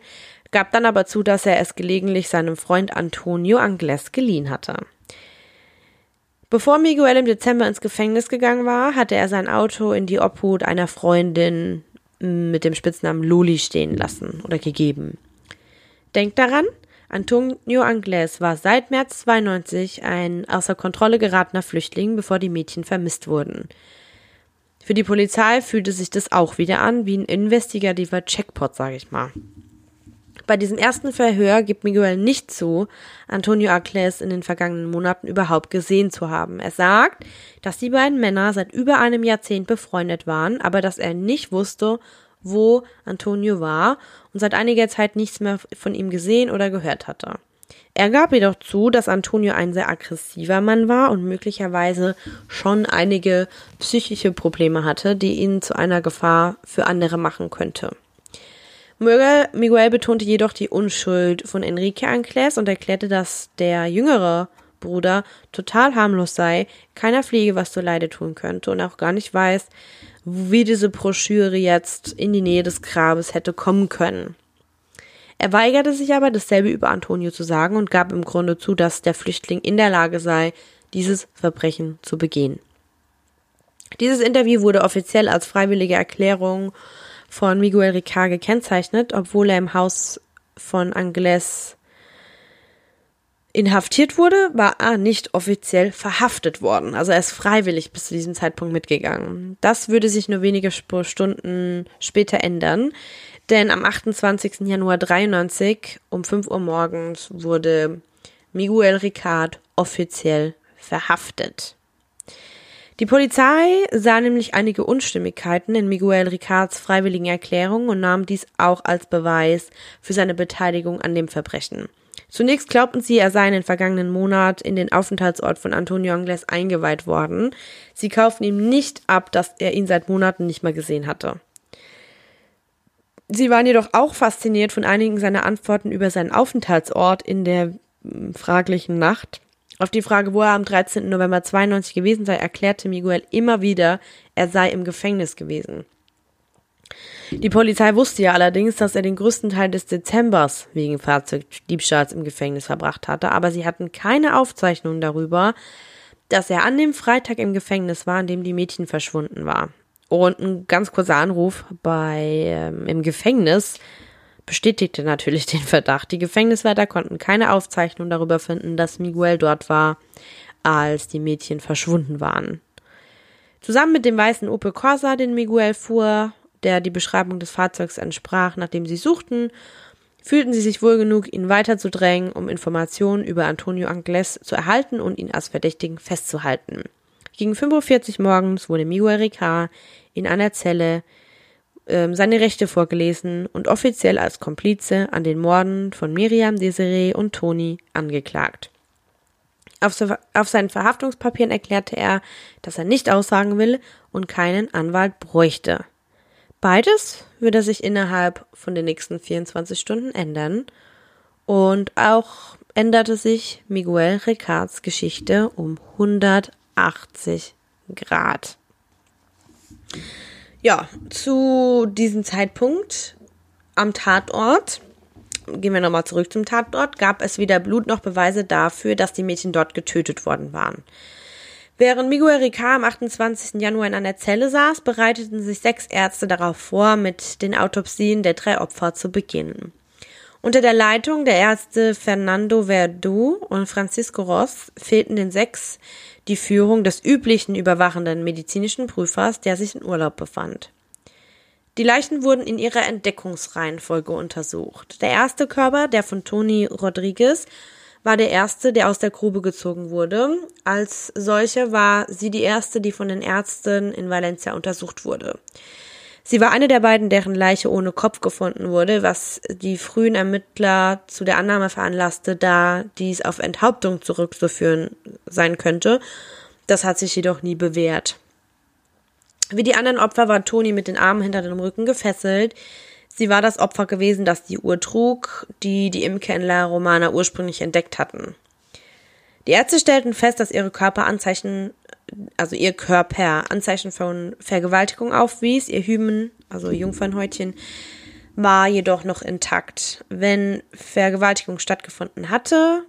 gab dann aber zu, dass er es gelegentlich seinem Freund Antonio Angles geliehen hatte. Bevor Miguel im Dezember ins Gefängnis gegangen war, hatte er sein Auto in die Obhut einer Freundin mit dem Spitznamen Loli stehen lassen oder gegeben. Denkt daran, Antonio Angles war seit März 92 ein außer Kontrolle geratener Flüchtling, bevor die Mädchen vermisst wurden. Für die Polizei fühlte sich das auch wieder an wie ein investigativer Checkpot, sage ich mal. Bei diesem ersten Verhör gibt Miguel nicht zu, Antonio Acles in den vergangenen Monaten überhaupt gesehen zu haben. Er sagt, dass die beiden Männer seit über einem Jahrzehnt befreundet waren, aber dass er nicht wusste, wo Antonio war und seit einiger Zeit nichts mehr von ihm gesehen oder gehört hatte. Er gab jedoch zu, dass Antonio ein sehr aggressiver Mann war und möglicherweise schon einige psychische Probleme hatte, die ihn zu einer Gefahr für andere machen könnte. Miguel betonte jedoch die Unschuld von Enrique Ancles und erklärte, dass der jüngere Bruder total harmlos sei, keiner Fliege was zu Leide tun könnte und auch gar nicht weiß, wie diese Broschüre jetzt in die Nähe des Grabes hätte kommen können. Er weigerte sich aber, dasselbe über Antonio zu sagen und gab im Grunde zu, dass der Flüchtling in der Lage sei, dieses Verbrechen zu begehen. Dieses Interview wurde offiziell als freiwillige Erklärung von Miguel Ricard gekennzeichnet, obwohl er im Haus von Angles inhaftiert wurde, war er nicht offiziell verhaftet worden. Also er ist freiwillig bis zu diesem Zeitpunkt mitgegangen. Das würde sich nur wenige Stunden später ändern. Denn am 28. Januar 93 um 5 Uhr morgens wurde Miguel Ricard offiziell verhaftet. Die Polizei sah nämlich einige Unstimmigkeiten in Miguel Ricards freiwilligen Erklärung und nahm dies auch als Beweis für seine Beteiligung an dem Verbrechen. Zunächst glaubten sie, er sei in den vergangenen Monat in den Aufenthaltsort von Antonio Angles eingeweiht worden. Sie kauften ihm nicht ab, dass er ihn seit Monaten nicht mehr gesehen hatte. Sie waren jedoch auch fasziniert von einigen seiner Antworten über seinen Aufenthaltsort in der hm, fraglichen Nacht. Auf die Frage, wo er am 13. November 92 gewesen sei, erklärte Miguel immer wieder, er sei im Gefängnis gewesen. Die Polizei wusste ja allerdings, dass er den größten Teil des Dezembers wegen Fahrzeugdiebstahls im Gefängnis verbracht hatte, aber sie hatten keine Aufzeichnung darüber, dass er an dem Freitag im Gefängnis war, an dem die Mädchen verschwunden war. Und ein ganz kurzer Anruf bei ähm, im Gefängnis bestätigte natürlich den Verdacht. Die Gefängniswärter konnten keine Aufzeichnung darüber finden, dass Miguel dort war, als die Mädchen verschwunden waren. Zusammen mit dem weißen Opel Corsa, den Miguel fuhr, der die Beschreibung des Fahrzeugs entsprach, nachdem sie suchten, fühlten sie sich wohl genug, ihn weiterzudrängen, um Informationen über Antonio Angles zu erhalten und ihn als Verdächtigen festzuhalten. Gegen 5.40 Uhr morgens wurde Miguel Ricard in einer Zelle ähm, seine Rechte vorgelesen und offiziell als Komplize an den Morden von Miriam, Desiree und Toni angeklagt. Auf, so, auf seinen Verhaftungspapieren erklärte er, dass er nicht aussagen will und keinen Anwalt bräuchte. Beides würde sich innerhalb von den nächsten 24 Stunden ändern und auch änderte sich Miguel Ricards Geschichte um 180 Grad. Ja, zu diesem Zeitpunkt am Tatort, gehen wir nochmal zurück zum Tatort, gab es weder Blut noch Beweise dafür, dass die Mädchen dort getötet worden waren. Während Miguel Ricard am 28. Januar in einer Zelle saß, bereiteten sich sechs Ärzte darauf vor, mit den Autopsien der drei Opfer zu beginnen. Unter der Leitung der Ärzte Fernando Verdu und Francisco Ross fehlten den sechs die Führung des üblichen überwachenden medizinischen Prüfers, der sich in Urlaub befand. Die Leichen wurden in ihrer Entdeckungsreihenfolge untersucht. Der erste Körper, der von Toni Rodriguez, war der erste, der aus der Grube gezogen wurde. Als solcher war sie die erste, die von den Ärzten in Valencia untersucht wurde. Sie war eine der beiden, deren Leiche ohne Kopf gefunden wurde, was die frühen Ermittler zu der Annahme veranlasste, da dies auf Enthauptung zurückzuführen sein könnte. Das hat sich jedoch nie bewährt. Wie die anderen Opfer war Toni mit den Armen hinter dem Rücken gefesselt. Sie war das Opfer gewesen, das die Uhr trug, die die Imker in Romana ursprünglich entdeckt hatten. Die Ärzte stellten fest, dass ihre Körper Anzeichen also ihr Körper Anzeichen von Vergewaltigung aufwies. Ihr Hymen, also Jungfernhäutchen, war jedoch noch intakt. Wenn Vergewaltigung stattgefunden hatte,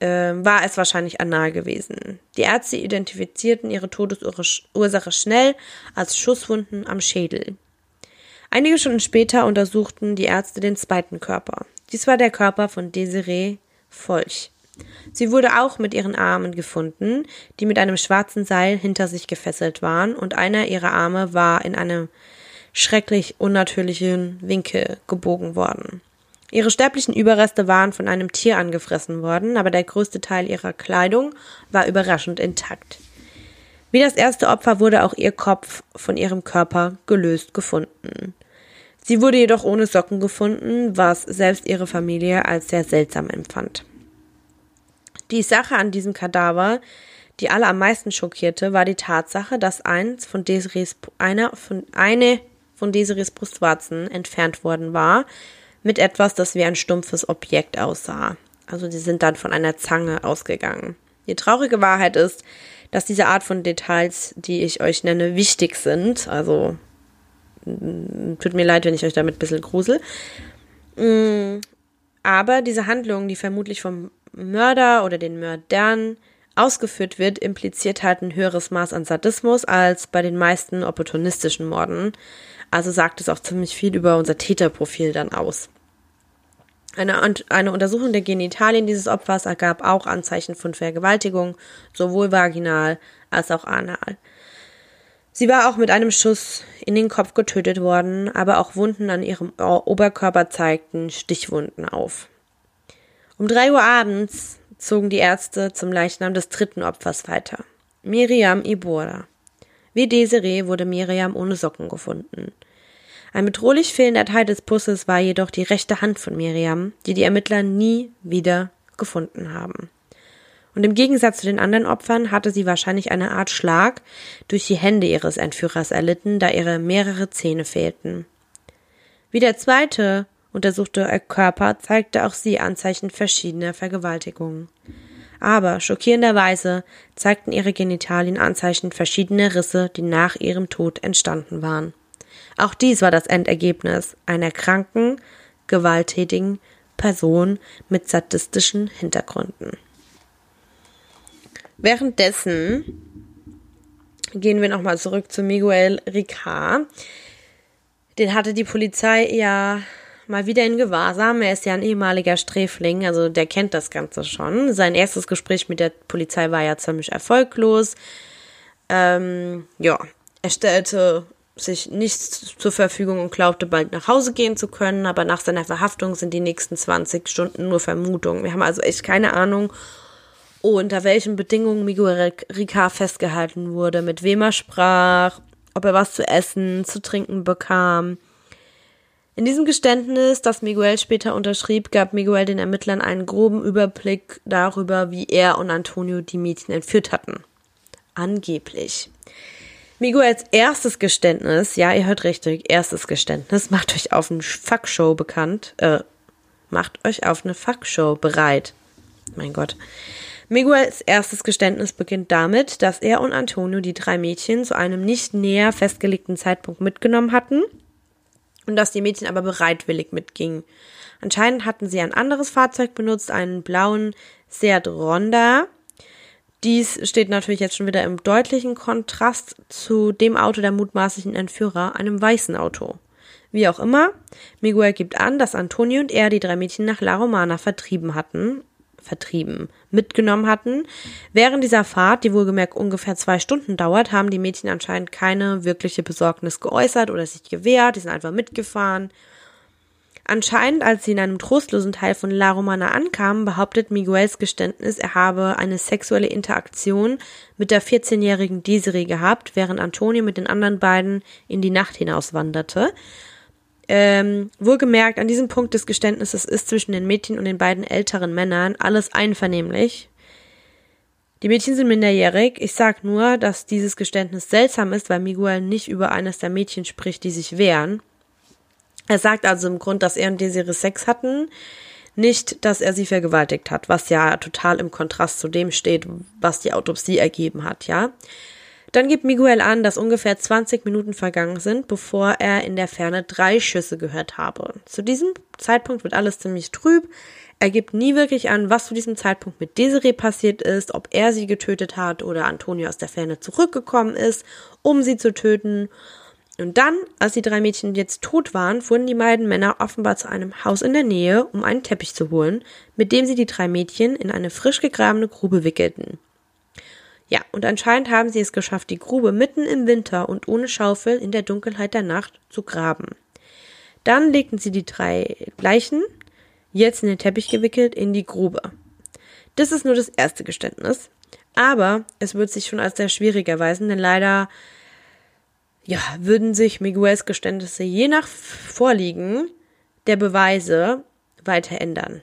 äh, war es wahrscheinlich anal gewesen. Die Ärzte identifizierten ihre Todesursache schnell als Schusswunden am Schädel. Einige Stunden später untersuchten die Ärzte den zweiten Körper. Dies war der Körper von Desiree Folch. Sie wurde auch mit ihren Armen gefunden, die mit einem schwarzen Seil hinter sich gefesselt waren, und einer ihrer Arme war in einem schrecklich unnatürlichen Winkel gebogen worden. Ihre sterblichen Überreste waren von einem Tier angefressen worden, aber der größte Teil ihrer Kleidung war überraschend intakt. Wie das erste Opfer wurde auch ihr Kopf von ihrem Körper gelöst gefunden. Sie wurde jedoch ohne Socken gefunden, was selbst ihre Familie als sehr seltsam empfand. Die Sache an diesem Kadaver, die alle am meisten schockierte, war die Tatsache, dass eins von Desirees, einer von, eine von Desirees Brustwarzen entfernt worden war, mit etwas, das wie ein stumpfes Objekt aussah. Also sie sind dann von einer Zange ausgegangen. Die traurige Wahrheit ist, dass diese Art von Details, die ich euch nenne, wichtig sind. Also tut mir leid, wenn ich euch damit ein bisschen grusel. Mm, aber diese Handlung, die vermutlich vom Mörder oder den Mördern ausgeführt wird, impliziert halt ein höheres Maß an Sadismus als bei den meisten opportunistischen Morden. Also sagt es auch ziemlich viel über unser Täterprofil dann aus. Eine, eine Untersuchung der Genitalien dieses Opfers ergab auch Anzeichen von Vergewaltigung, sowohl vaginal als auch anal. Sie war auch mit einem Schuss in den Kopf getötet worden, aber auch Wunden an ihrem Oberkörper zeigten Stichwunden auf. Um drei Uhr abends zogen die Ärzte zum Leichnam des dritten Opfers weiter. Miriam Ibora. Wie Desiree wurde Miriam ohne Socken gefunden. Ein bedrohlich fehlender Teil des Busses war jedoch die rechte Hand von Miriam, die die Ermittler nie wieder gefunden haben. Und im Gegensatz zu den anderen Opfern hatte sie wahrscheinlich eine Art Schlag durch die Hände ihres Entführers erlitten, da ihre mehrere Zähne fehlten. Wie der zweite untersuchte Körper zeigte auch sie Anzeichen verschiedener Vergewaltigungen. Aber schockierenderweise zeigten ihre Genitalien Anzeichen verschiedener Risse, die nach ihrem Tod entstanden waren. Auch dies war das Endergebnis einer kranken, gewalttätigen Person mit sadistischen Hintergründen. Währenddessen gehen wir nochmal zurück zu Miguel Ricard. Den hatte die Polizei ja mal wieder in Gewahrsam. Er ist ja ein ehemaliger Sträfling, also der kennt das Ganze schon. Sein erstes Gespräch mit der Polizei war ja ziemlich erfolglos. Ähm, ja, er stellte sich nichts zur Verfügung und glaubte bald nach Hause gehen zu können, aber nach seiner Verhaftung sind die nächsten 20 Stunden nur Vermutungen. Wir haben also echt keine Ahnung, unter welchen Bedingungen Miguel Ricard festgehalten wurde, mit wem er sprach, ob er was zu essen, zu trinken bekam. In diesem Geständnis, das Miguel später unterschrieb, gab Miguel den Ermittlern einen groben Überblick darüber, wie er und Antonio die Mädchen entführt hatten. Angeblich. Miguels erstes Geständnis, ja, ihr hört richtig, erstes Geständnis, [laughs] macht euch auf eine Fuckshow bekannt, äh, macht euch auf eine Fuckshow bereit. Mein Gott. Miguels erstes Geständnis beginnt damit, dass er und Antonio die drei Mädchen zu einem nicht näher festgelegten Zeitpunkt mitgenommen hatten und dass die Mädchen aber bereitwillig mitgingen. Anscheinend hatten sie ein anderes Fahrzeug benutzt, einen blauen Seat Ronda, dies steht natürlich jetzt schon wieder im deutlichen Kontrast zu dem Auto der mutmaßlichen Entführer, einem weißen Auto. Wie auch immer, Miguel gibt an, dass Antonio und er die drei Mädchen nach La Romana vertrieben hatten, vertrieben, mitgenommen hatten. Während dieser Fahrt, die wohlgemerkt ungefähr zwei Stunden dauert, haben die Mädchen anscheinend keine wirkliche Besorgnis geäußert oder sich gewehrt, die sind einfach mitgefahren Anscheinend, als sie in einem trostlosen Teil von La Romana ankamen, behauptet Miguels Geständnis, er habe eine sexuelle Interaktion mit der 14-jährigen Desiree gehabt, während Antonio mit den anderen beiden in die Nacht hinauswanderte. Ähm, wohlgemerkt, an diesem Punkt des Geständnisses ist zwischen den Mädchen und den beiden älteren Männern alles einvernehmlich. Die Mädchen sind minderjährig. Ich sag nur, dass dieses Geständnis seltsam ist, weil Miguel nicht über eines der Mädchen spricht, die sich wehren. Er sagt also im Grund, dass er und Desiree Sex hatten, nicht, dass er sie vergewaltigt hat, was ja total im Kontrast zu dem steht, was die Autopsie ergeben hat, ja. Dann gibt Miguel an, dass ungefähr 20 Minuten vergangen sind, bevor er in der Ferne drei Schüsse gehört habe. Zu diesem Zeitpunkt wird alles ziemlich trüb. Er gibt nie wirklich an, was zu diesem Zeitpunkt mit Desiree passiert ist, ob er sie getötet hat oder Antonio aus der Ferne zurückgekommen ist, um sie zu töten und dann, als die drei Mädchen jetzt tot waren, fuhren die beiden Männer offenbar zu einem Haus in der Nähe, um einen Teppich zu holen, mit dem sie die drei Mädchen in eine frisch gegrabene Grube wickelten. Ja, und anscheinend haben sie es geschafft, die Grube mitten im Winter und ohne Schaufel in der Dunkelheit der Nacht zu graben. Dann legten sie die drei Leichen, jetzt in den Teppich gewickelt, in die Grube. Das ist nur das erste Geständnis. Aber es wird sich schon als sehr schwierig erweisen, denn leider ja, würden sich Miguels Geständnisse je nach Vorliegen der Beweise weiter ändern.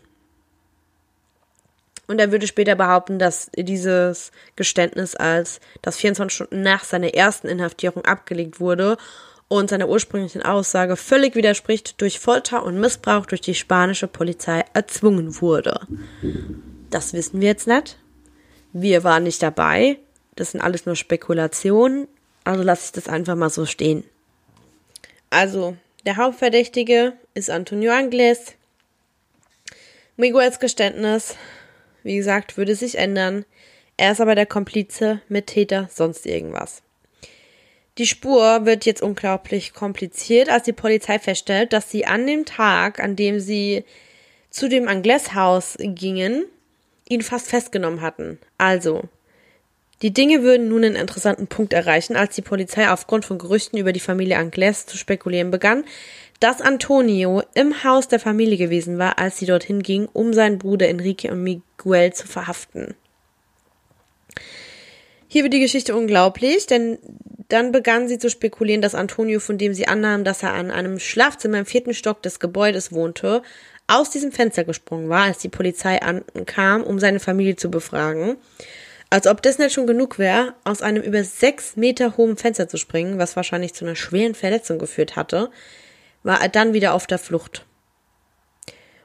Und er würde später behaupten, dass dieses Geständnis als das 24 Stunden nach seiner ersten Inhaftierung abgelegt wurde und seiner ursprünglichen Aussage völlig widerspricht, durch Folter und Missbrauch durch die spanische Polizei erzwungen wurde. Das wissen wir jetzt nicht. Wir waren nicht dabei. Das sind alles nur Spekulationen. Also lasse ich das einfach mal so stehen. Also, der Hauptverdächtige ist Antonio Angles. Miguels Geständnis, wie gesagt, würde sich ändern. Er ist aber der Komplize mit Täter sonst irgendwas. Die Spur wird jetzt unglaublich kompliziert, als die Polizei feststellt, dass sie an dem Tag, an dem sie zu dem Angles-Haus gingen, ihn fast festgenommen hatten. Also, die Dinge würden nun einen interessanten Punkt erreichen, als die Polizei aufgrund von Gerüchten über die Familie Angles zu spekulieren begann, dass Antonio im Haus der Familie gewesen war, als sie dorthin ging, um seinen Bruder Enrique und Miguel zu verhaften. Hier wird die Geschichte unglaublich, denn dann begann sie zu spekulieren, dass Antonio, von dem sie annahm, dass er an einem Schlafzimmer im vierten Stock des Gebäudes wohnte, aus diesem Fenster gesprungen war, als die Polizei ankam, um seine Familie zu befragen. Als ob das nicht schon genug wäre, aus einem über sechs Meter hohen Fenster zu springen, was wahrscheinlich zu einer schweren Verletzung geführt hatte, war er dann wieder auf der Flucht.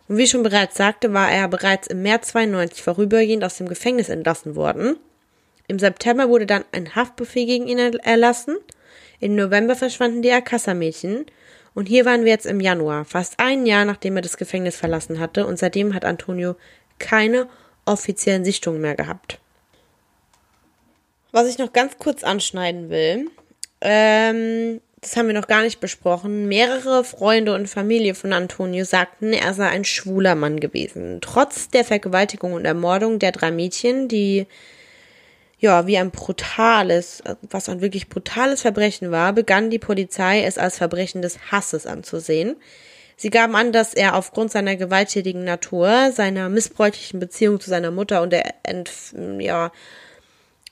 Und wie schon bereits sagte, war er bereits im März 92 vorübergehend aus dem Gefängnis entlassen worden – im September wurde dann ein Haftbefehl gegen ihn erlassen. Im November verschwanden die Alcassa-Mädchen. Und hier waren wir jetzt im Januar, fast ein Jahr nachdem er das Gefängnis verlassen hatte. Und seitdem hat Antonio keine offiziellen Sichtungen mehr gehabt. Was ich noch ganz kurz anschneiden will, ähm, das haben wir noch gar nicht besprochen. Mehrere Freunde und Familie von Antonio sagten, er sei ein schwuler Mann gewesen. Trotz der Vergewaltigung und Ermordung der drei Mädchen, die ja, wie ein brutales, was ein wirklich brutales Verbrechen war, begann die Polizei es als Verbrechen des Hasses anzusehen. Sie gaben an, dass er aufgrund seiner gewalttätigen Natur, seiner missbräuchlichen Beziehung zu seiner Mutter und der Ent, ja,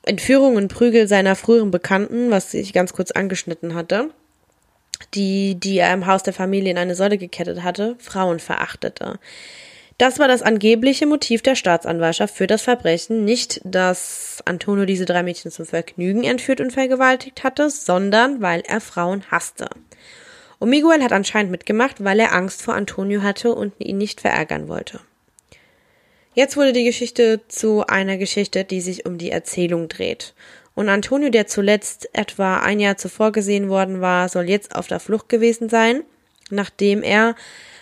Entführung und Prügel seiner früheren Bekannten, was ich ganz kurz angeschnitten hatte, die, die er im Haus der Familie in eine Säule gekettet hatte, Frauen verachtete. Das war das angebliche Motiv der Staatsanwaltschaft für das Verbrechen, nicht, dass Antonio diese drei Mädchen zum Vergnügen entführt und vergewaltigt hatte, sondern weil er Frauen hasste. Und Miguel hat anscheinend mitgemacht, weil er Angst vor Antonio hatte und ihn nicht verärgern wollte. Jetzt wurde die Geschichte zu einer Geschichte, die sich um die Erzählung dreht. Und Antonio, der zuletzt etwa ein Jahr zuvor gesehen worden war, soll jetzt auf der Flucht gewesen sein, nachdem er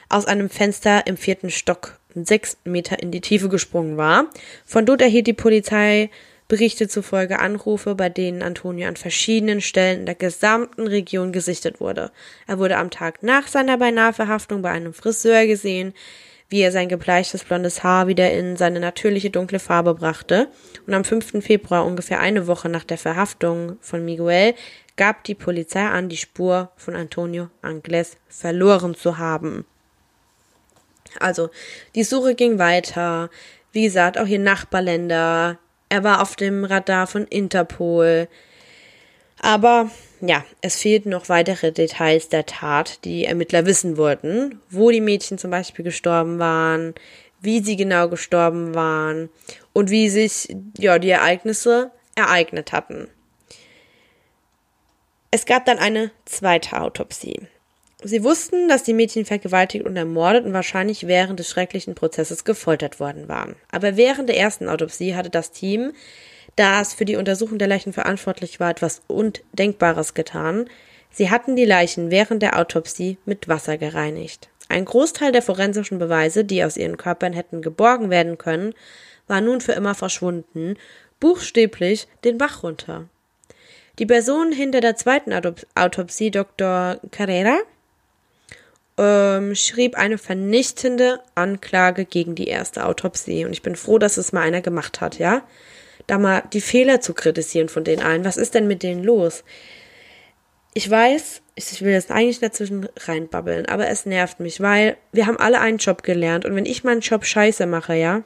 aus einem Fenster im vierten Stock sechs Meter in die Tiefe gesprungen war. Von dort erhielt die Polizei Berichte zufolge Anrufe, bei denen Antonio an verschiedenen Stellen in der gesamten Region gesichtet wurde. Er wurde am Tag nach seiner beinahe Verhaftung bei einem Friseur gesehen, wie er sein gebleichtes blondes Haar wieder in seine natürliche dunkle Farbe brachte. Und am 5. Februar, ungefähr eine Woche nach der Verhaftung von Miguel, gab die Polizei an, die Spur von Antonio Angles verloren zu haben. Also, die Suche ging weiter. Wie gesagt, auch hier Nachbarländer. Er war auf dem Radar von Interpol. Aber ja, es fehlten noch weitere Details der Tat, die die Ermittler wissen wollten, wo die Mädchen zum Beispiel gestorben waren, wie sie genau gestorben waren und wie sich ja die Ereignisse ereignet hatten. Es gab dann eine zweite Autopsie. Sie wussten, dass die Mädchen vergewaltigt und ermordet und wahrscheinlich während des schrecklichen Prozesses gefoltert worden waren. Aber während der ersten Autopsie hatte das Team, das für die Untersuchung der Leichen verantwortlich war, etwas Undenkbares getan. Sie hatten die Leichen während der Autopsie mit Wasser gereinigt. Ein Großteil der forensischen Beweise, die aus ihren Körpern hätten geborgen werden können, war nun für immer verschwunden, buchstäblich den Bach runter. Die Person hinter der zweiten Autopsie, Dr. Carrera, ähm, schrieb eine vernichtende Anklage gegen die erste Autopsie. Und ich bin froh, dass es mal einer gemacht hat, ja? Da mal die Fehler zu kritisieren von den allen. Was ist denn mit denen los? Ich weiß, ich will jetzt eigentlich dazwischen reinbabbeln, aber es nervt mich, weil wir haben alle einen Job gelernt und wenn ich meinen Job scheiße mache, ja,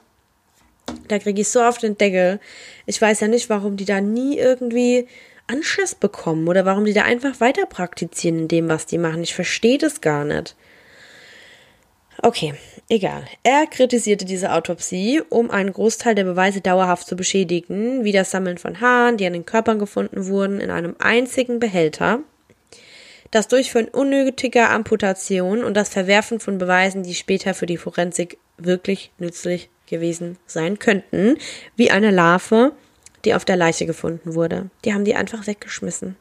da kriege ich so auf den Deckel. Ich weiß ja nicht, warum die da nie irgendwie Anschiss bekommen oder warum die da einfach weiter praktizieren in dem, was die machen. Ich verstehe das gar nicht. Okay, egal. Er kritisierte diese Autopsie, um einen Großteil der Beweise dauerhaft zu beschädigen, wie das Sammeln von Haaren, die an den Körpern gefunden wurden, in einem einzigen Behälter, das Durchführen unnötiger Amputationen und das Verwerfen von Beweisen, die später für die Forensik wirklich nützlich gewesen sein könnten, wie eine Larve, die auf der Leiche gefunden wurde. Die haben die einfach weggeschmissen.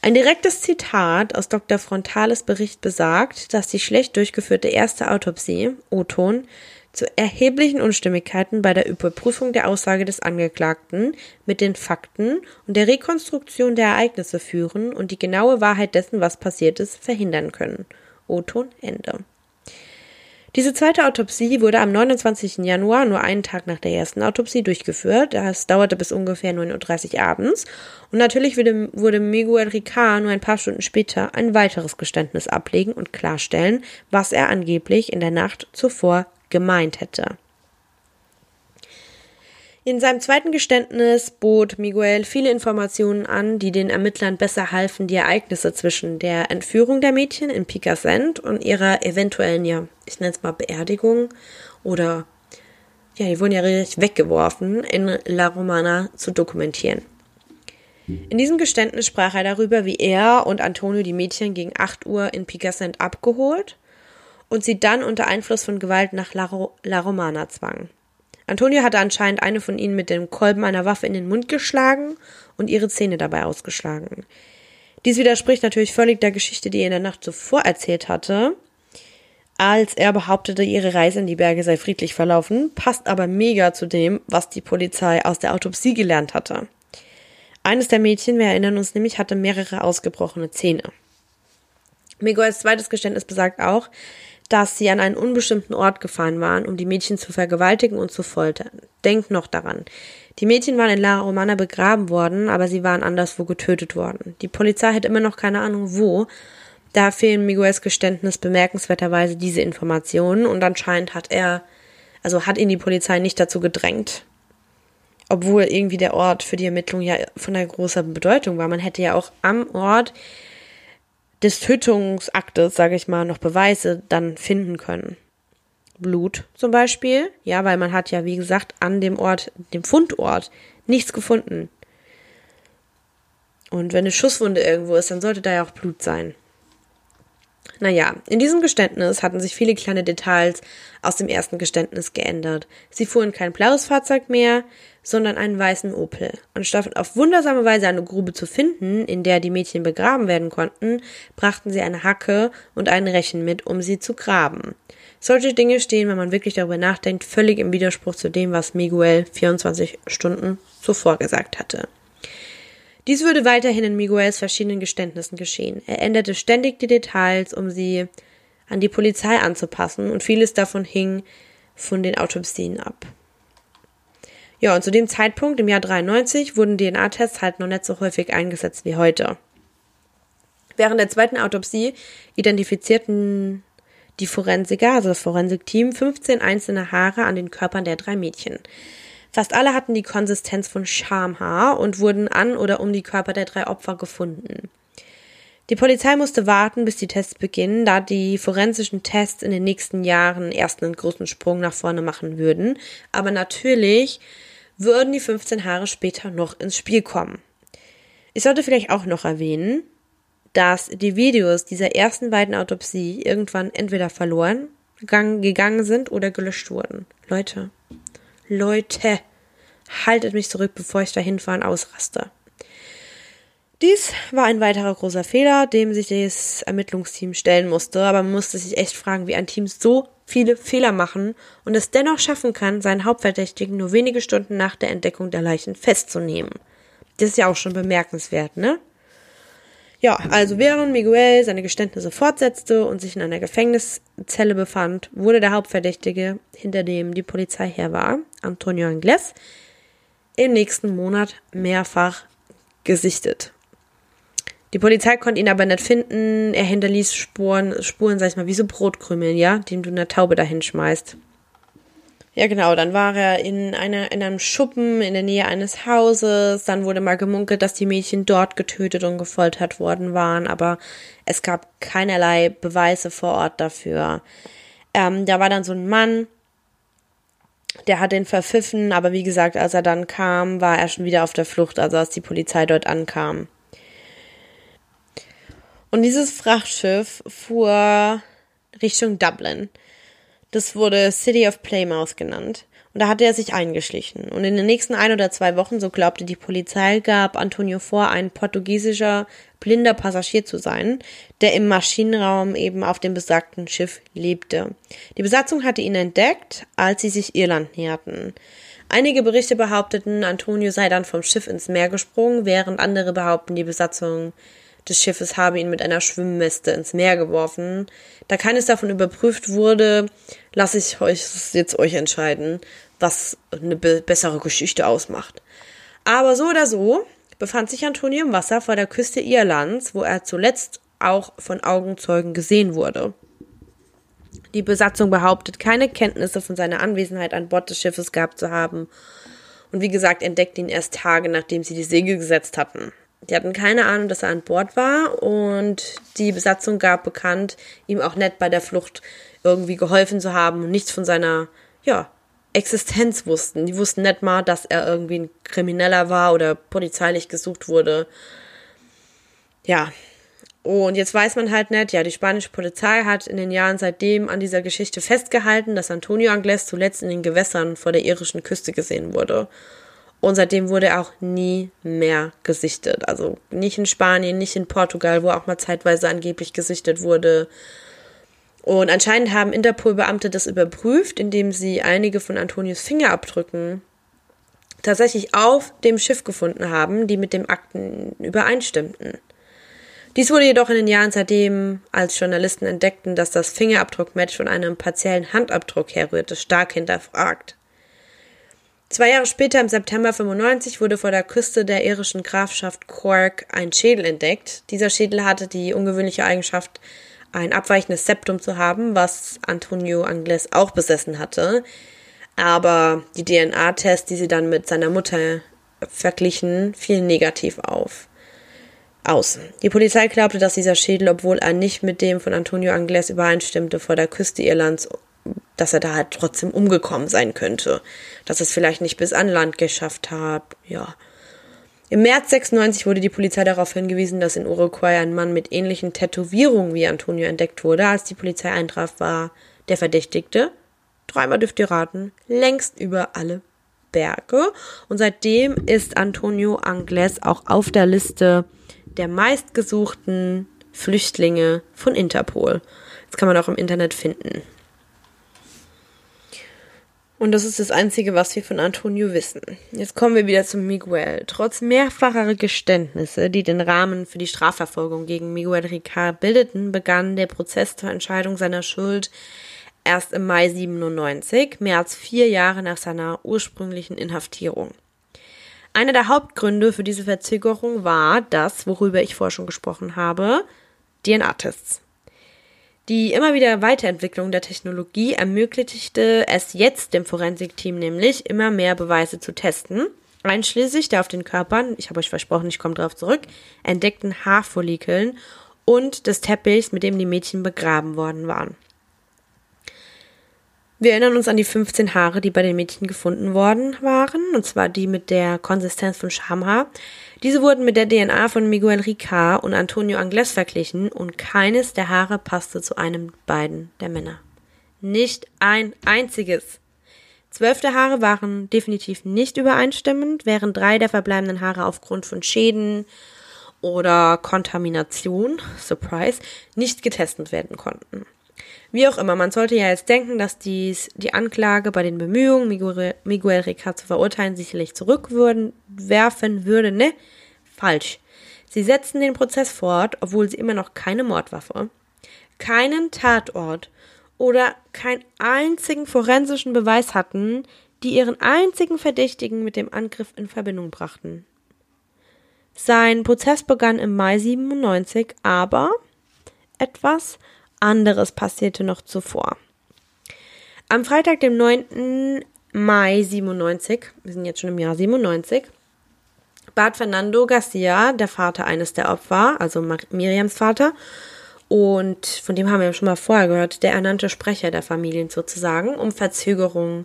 Ein direktes Zitat aus Dr. Frontales Bericht besagt, dass die schlecht durchgeführte erste Autopsie, O-Ton, zu erheblichen Unstimmigkeiten bei der Überprüfung der Aussage des Angeklagten mit den Fakten und der Rekonstruktion der Ereignisse führen und die genaue Wahrheit dessen, was passiert ist, verhindern können. O-Ton Ende. Diese zweite Autopsie wurde am 29. Januar, nur einen Tag nach der ersten Autopsie, durchgeführt. Das dauerte bis ungefähr 9.30 Uhr abends. Und natürlich wurde Miguel Ricard nur ein paar Stunden später ein weiteres Geständnis ablegen und klarstellen, was er angeblich in der Nacht zuvor gemeint hätte. In seinem zweiten Geständnis bot Miguel viele Informationen an, die den Ermittlern besser halfen, die Ereignisse zwischen der Entführung der Mädchen in Picassent und ihrer eventuellen, ja, ich nenne es mal Beerdigung oder ja, die wurden ja richtig weggeworfen, in La Romana zu dokumentieren. In diesem Geständnis sprach er darüber, wie er und Antonio die Mädchen gegen 8 Uhr in Picassent abgeholt und sie dann unter Einfluss von Gewalt nach La, Ro La Romana zwang. Antonio hatte anscheinend eine von ihnen mit dem Kolben einer Waffe in den Mund geschlagen und ihre Zähne dabei ausgeschlagen. Dies widerspricht natürlich völlig der Geschichte, die er in der Nacht zuvor erzählt hatte, als er behauptete, ihre Reise in die Berge sei friedlich verlaufen, passt aber mega zu dem, was die Polizei aus der Autopsie gelernt hatte. Eines der Mädchen, wir erinnern uns nämlich, hatte mehrere ausgebrochene Zähne. Miguels zweites Geständnis besagt auch, dass sie an einen unbestimmten Ort gefahren waren, um die Mädchen zu vergewaltigen und zu foltern. Denkt noch daran. Die Mädchen waren in La Romana begraben worden, aber sie waren anderswo getötet worden. Die Polizei hat immer noch keine Ahnung wo. Da fehlen Miguels Geständnis bemerkenswerterweise diese Informationen und anscheinend hat er, also hat ihn die Polizei nicht dazu gedrängt. Obwohl irgendwie der Ort für die Ermittlung ja von einer großen Bedeutung war. Man hätte ja auch am Ort des Tötungsaktes, sage ich mal, noch Beweise dann finden können. Blut zum Beispiel, ja, weil man hat ja, wie gesagt, an dem Ort, dem Fundort, nichts gefunden. Und wenn eine Schusswunde irgendwo ist, dann sollte da ja auch Blut sein. Naja, in diesem Geständnis hatten sich viele kleine Details aus dem ersten Geständnis geändert. Sie fuhren kein blaues Fahrzeug mehr, sondern einen weißen Opel. Anstatt auf wundersame Weise eine Grube zu finden, in der die Mädchen begraben werden konnten, brachten sie eine Hacke und einen Rechen mit, um sie zu graben. Solche Dinge stehen, wenn man wirklich darüber nachdenkt, völlig im Widerspruch zu dem, was Miguel 24 Stunden zuvor gesagt hatte. Dies würde weiterhin in Miguels verschiedenen Geständnissen geschehen. Er änderte ständig die Details, um sie an die Polizei anzupassen und vieles davon hing von den Autopsien ab. Ja, und zu dem Zeitpunkt im Jahr 93 wurden DNA-Tests halt noch nicht so häufig eingesetzt wie heute. Während der zweiten Autopsie identifizierten die Forensiker, also das Forensikteam, 15 einzelne Haare an den Körpern der drei Mädchen. Fast alle hatten die Konsistenz von Schamhaar und wurden an oder um die Körper der drei Opfer gefunden. Die Polizei musste warten, bis die Tests beginnen, da die forensischen Tests in den nächsten Jahren erst einen großen Sprung nach vorne machen würden. Aber natürlich würden die 15 Haare später noch ins Spiel kommen. Ich sollte vielleicht auch noch erwähnen, dass die Videos dieser ersten beiden Autopsie irgendwann entweder verloren gegangen sind oder gelöscht wurden. Leute, Leute, haltet mich zurück, bevor ich dahin fahre und ausraste. Dies war ein weiterer großer Fehler, dem sich das Ermittlungsteam stellen musste, aber man musste sich echt fragen, wie ein Team so viele Fehler machen und es dennoch schaffen kann, seinen Hauptverdächtigen nur wenige Stunden nach der Entdeckung der Leichen festzunehmen. Das ist ja auch schon bemerkenswert, ne? Ja, also während Miguel seine Geständnisse fortsetzte und sich in einer Gefängniszelle befand, wurde der Hauptverdächtige, hinter dem die Polizei her war, Antonio Angles, im nächsten Monat mehrfach gesichtet. Die Polizei konnte ihn aber nicht finden. Er hinterließ Spuren, Spuren, sag ich mal, wie so Brotkrümeln, ja, die du einer Taube dahin schmeißt. Ja, genau. Dann war er in, einer, in einem Schuppen in der Nähe eines Hauses. Dann wurde mal gemunkelt, dass die Mädchen dort getötet und gefoltert worden waren. Aber es gab keinerlei Beweise vor Ort dafür. Ähm, da war dann so ein Mann, der hat den verpfiffen. Aber wie gesagt, als er dann kam, war er schon wieder auf der Flucht, also als die Polizei dort ankam. Und dieses Frachtschiff fuhr Richtung Dublin. Das wurde City of Plymouth genannt. Und da hatte er sich eingeschlichen. Und in den nächsten ein oder zwei Wochen, so glaubte die Polizei, gab Antonio vor, ein portugiesischer blinder Passagier zu sein, der im Maschinenraum eben auf dem besagten Schiff lebte. Die Besatzung hatte ihn entdeckt, als sie sich Irland näherten. Einige Berichte behaupteten, Antonio sei dann vom Schiff ins Meer gesprungen, während andere behaupten, die Besatzung des Schiffes habe ihn mit einer Schwimmweste ins Meer geworfen. Da keines davon überprüft wurde, lasse ich euch jetzt euch entscheiden, was eine be bessere Geschichte ausmacht. Aber so oder so befand sich Antonio im Wasser vor der Küste Irlands, wo er zuletzt auch von Augenzeugen gesehen wurde. Die Besatzung behauptet, keine Kenntnisse von seiner Anwesenheit an Bord des Schiffes gehabt zu haben und wie gesagt entdeckt ihn erst Tage nachdem sie die Segel gesetzt hatten. Die hatten keine Ahnung, dass er an Bord war und die Besatzung gab bekannt, ihm auch nett bei der Flucht irgendwie geholfen zu haben und nichts von seiner, ja, Existenz wussten. Die wussten nicht mal, dass er irgendwie ein Krimineller war oder polizeilich gesucht wurde. Ja. Und jetzt weiß man halt nicht, ja, die spanische Polizei hat in den Jahren seitdem an dieser Geschichte festgehalten, dass Antonio Angles zuletzt in den Gewässern vor der irischen Küste gesehen wurde. Und seitdem wurde er auch nie mehr gesichtet. Also nicht in Spanien, nicht in Portugal, wo auch mal zeitweise angeblich gesichtet wurde. Und anscheinend haben Interpol-Beamte das überprüft, indem sie einige von Antonius Fingerabdrücken tatsächlich auf dem Schiff gefunden haben, die mit dem Akten übereinstimmten. Dies wurde jedoch in den Jahren seitdem, als Journalisten entdeckten, dass das Fingerabdruckmatch von einem partiellen Handabdruck herrührte, stark hinterfragt. Zwei Jahre später, im September 95, wurde vor der Küste der irischen Grafschaft Cork ein Schädel entdeckt. Dieser Schädel hatte die ungewöhnliche Eigenschaft, ein abweichendes Septum zu haben, was Antonio Angles auch besessen hatte. Aber die DNA-Tests, die sie dann mit seiner Mutter verglichen, fielen negativ auf. Aus. Die Polizei glaubte, dass dieser Schädel, obwohl er nicht mit dem von Antonio Angles übereinstimmte, vor der Küste Irlands dass er da halt trotzdem umgekommen sein könnte. Dass es vielleicht nicht bis an Land geschafft hat, ja. Im März 96 wurde die Polizei darauf hingewiesen, dass in Uruguay ein Mann mit ähnlichen Tätowierungen wie Antonio entdeckt wurde. Als die Polizei eintraf, war der Verdächtigte, dreimal dürft ihr raten, längst über alle Berge. Und seitdem ist Antonio Angles auch auf der Liste der meistgesuchten Flüchtlinge von Interpol. Das kann man auch im Internet finden. Und das ist das Einzige, was wir von Antonio wissen. Jetzt kommen wir wieder zu Miguel. Trotz mehrfacher Geständnisse, die den Rahmen für die Strafverfolgung gegen Miguel Ricard bildeten, begann der Prozess zur Entscheidung seiner Schuld erst im Mai 97, mehr als vier Jahre nach seiner ursprünglichen Inhaftierung. Einer der Hauptgründe für diese Verzögerung war das, worüber ich vorher schon gesprochen habe, DNA-Tests. Die immer wieder Weiterentwicklung der Technologie ermöglichte es jetzt dem Forensikteam nämlich, immer mehr Beweise zu testen, einschließlich der auf den Körpern, ich habe euch versprochen, ich komme darauf zurück, entdeckten Haarfollikeln und des Teppichs, mit dem die Mädchen begraben worden waren. Wir erinnern uns an die 15 Haare, die bei den Mädchen gefunden worden waren, und zwar die mit der Konsistenz von Schamhaar. Diese wurden mit der DNA von Miguel Ricard und Antonio Angles verglichen und keines der Haare passte zu einem beiden der Männer. Nicht ein einziges. Zwölf der Haare waren definitiv nicht übereinstimmend, während drei der verbleibenden Haare aufgrund von Schäden oder Kontamination, [laughs] Surprise, nicht getestet werden konnten. Wie auch immer, man sollte ja jetzt denken, dass dies die Anklage bei den Bemühungen, Miguel, Ricard zu verurteilen, sicherlich zurückwerfen würde. Ne? Falsch. Sie setzten den Prozess fort, obwohl sie immer noch keine Mordwaffe, keinen Tatort oder keinen einzigen forensischen Beweis hatten, die ihren einzigen Verdächtigen mit dem Angriff in Verbindung brachten. Sein Prozess begann im Mai 97, aber etwas anderes passierte noch zuvor. Am Freitag, dem 9. Mai 97, wir sind jetzt schon im Jahr 97, bat Fernando Garcia, der Vater eines der Opfer, also Miriams Vater, und von dem haben wir schon mal vorher gehört, der ernannte Sprecher der Familien sozusagen, um Verzögerung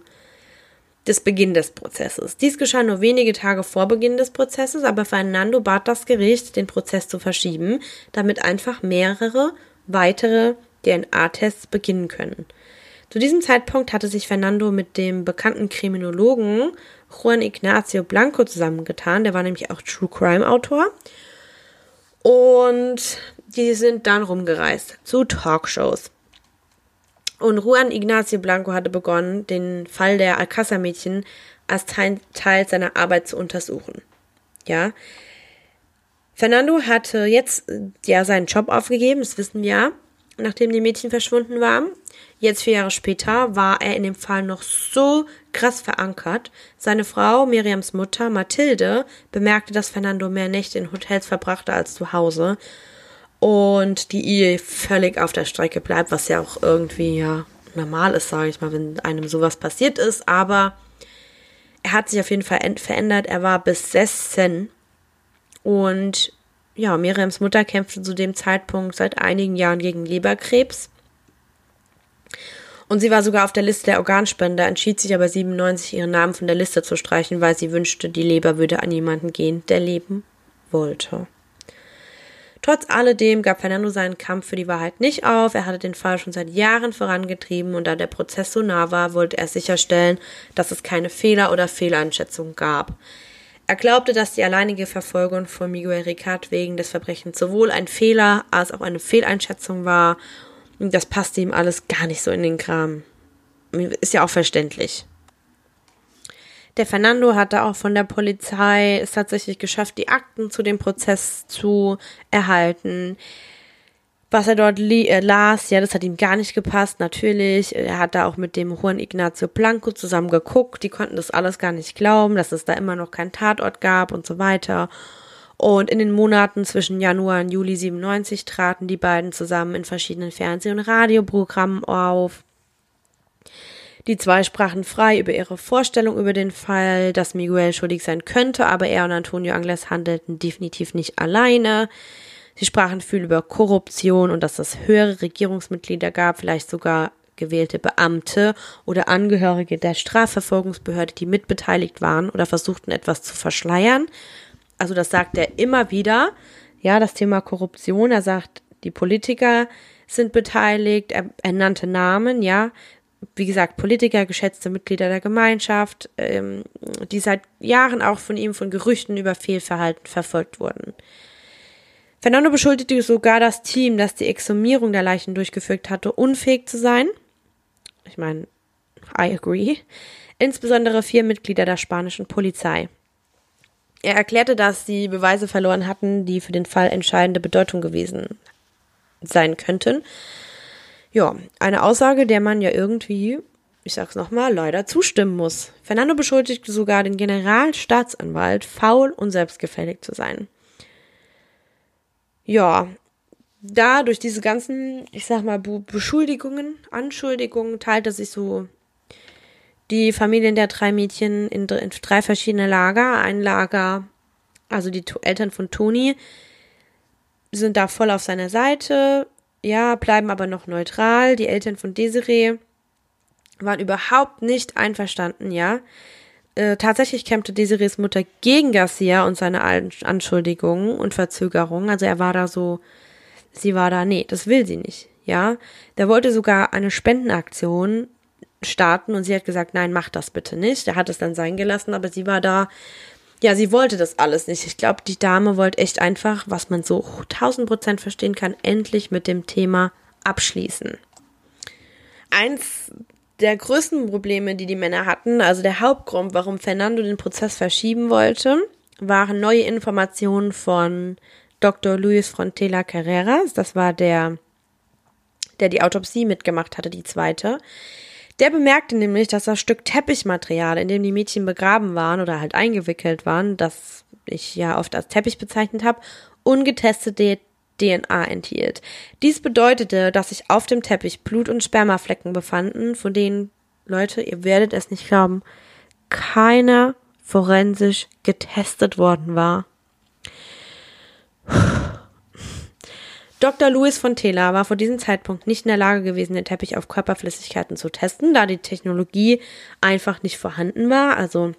des Beginn des Prozesses. Dies geschah nur wenige Tage vor Beginn des Prozesses, aber Fernando bat das Gericht, den Prozess zu verschieben, damit einfach mehrere weitere DNA-Tests beginnen können. Zu diesem Zeitpunkt hatte sich Fernando mit dem bekannten Kriminologen Juan Ignacio Blanco zusammengetan. Der war nämlich auch True Crime Autor. Und die sind dann rumgereist zu Talkshows. Und Juan Ignacio Blanco hatte begonnen, den Fall der Alcázar-Mädchen als Teil, seiner Arbeit zu untersuchen. Ja. Fernando hatte jetzt ja seinen Job aufgegeben, das wissen wir ja, nachdem die Mädchen verschwunden waren. Jetzt vier Jahre später war er in dem Fall noch so krass verankert. Seine Frau, Miriams Mutter, Mathilde, bemerkte, dass Fernando mehr Nächte in Hotels verbrachte als zu Hause und die Ehe völlig auf der Strecke bleibt, was ja auch irgendwie ja normal ist, sage ich mal, wenn einem sowas passiert ist. Aber er hat sich auf jeden Fall verändert. Er war besessen und ja, Miriams Mutter kämpfte zu dem Zeitpunkt seit einigen Jahren gegen Leberkrebs. Und sie war sogar auf der Liste der Organspender, entschied sich aber 97 ihren Namen von der Liste zu streichen, weil sie wünschte, die Leber würde an jemanden gehen, der leben wollte. Trotz alledem gab Fernando seinen Kampf für die Wahrheit nicht auf. Er hatte den Fall schon seit Jahren vorangetrieben und da der Prozess so nah war, wollte er sicherstellen, dass es keine Fehler oder Fehleinschätzungen gab. Er glaubte, dass die alleinige Verfolgung von Miguel Ricard wegen des Verbrechens sowohl ein Fehler als auch eine Fehleinschätzung war das passte ihm alles gar nicht so in den Kram. Ist ja auch verständlich. Der Fernando hatte auch von der Polizei es tatsächlich geschafft, die Akten zu dem Prozess zu erhalten. Was er dort äh, las, ja, das hat ihm gar nicht gepasst, natürlich. Er hat da auch mit dem Juan Ignacio Blanco zusammen geguckt. Die konnten das alles gar nicht glauben, dass es da immer noch keinen Tatort gab und so weiter. Und in den Monaten zwischen Januar und Juli 97 traten die beiden zusammen in verschiedenen Fernseh- und Radioprogrammen auf. Die zwei sprachen frei über ihre Vorstellung über den Fall, dass Miguel schuldig sein könnte, aber er und Antonio Angles handelten definitiv nicht alleine. Sie sprachen viel über Korruption und dass es höhere Regierungsmitglieder gab, vielleicht sogar gewählte Beamte oder Angehörige der Strafverfolgungsbehörde, die mitbeteiligt waren oder versuchten etwas zu verschleiern. Also das sagt er immer wieder, ja, das Thema Korruption, er sagt, die Politiker sind beteiligt, er, er nannte Namen, ja, wie gesagt, Politiker, geschätzte Mitglieder der Gemeinschaft, ähm, die seit Jahren auch von ihm von Gerüchten über Fehlverhalten verfolgt wurden. Fernando beschuldigte sogar das Team, das die Exhumierung der Leichen durchgeführt hatte, unfähig zu sein. Ich meine, I agree. Insbesondere vier Mitglieder der spanischen Polizei. Er erklärte, dass sie Beweise verloren hatten, die für den Fall entscheidende Bedeutung gewesen sein könnten. Ja, eine Aussage, der man ja irgendwie, ich sag's nochmal, leider zustimmen muss. Fernando beschuldigte sogar den Generalstaatsanwalt, faul und selbstgefällig zu sein. Ja, da durch diese ganzen, ich sag mal, Beschuldigungen, Anschuldigungen teilte sich so die Familien der drei Mädchen in, drei verschiedene Lager. Ein Lager, also die Eltern von Toni, sind da voll auf seiner Seite, ja, bleiben aber noch neutral. Die Eltern von Desiree waren überhaupt nicht einverstanden, ja. Äh, tatsächlich kämpfte Desirees Mutter gegen Garcia und seine Anschuldigungen und Verzögerungen. Also er war da so, sie war da, nee, das will sie nicht, ja. Der wollte sogar eine Spendenaktion starten und sie hat gesagt, nein, mach das bitte nicht. Er hat es dann sein gelassen, aber sie war da, ja, sie wollte das alles nicht. Ich glaube, die Dame wollte echt einfach, was man so 1000 Prozent verstehen kann, endlich mit dem Thema abschließen. Eins der größten Probleme, die die Männer hatten, also der Hauptgrund, warum Fernando den Prozess verschieben wollte, waren neue Informationen von Dr. Luis Frontela Carreras. Das war der, der die Autopsie mitgemacht hatte, die zweite. Der bemerkte nämlich, dass das Stück Teppichmaterial, in dem die Mädchen begraben waren oder halt eingewickelt waren, das ich ja oft als Teppich bezeichnet habe, ungetestete DNA enthielt. Dies bedeutete, dass sich auf dem Teppich Blut- und Spermaflecken befanden, von denen Leute, ihr werdet es nicht glauben, keiner forensisch getestet worden war. [sighs] Dr. Louis von Tela war vor diesem Zeitpunkt nicht in der Lage gewesen, den Teppich auf Körperflüssigkeiten zu testen, da die Technologie einfach nicht vorhanden war. Also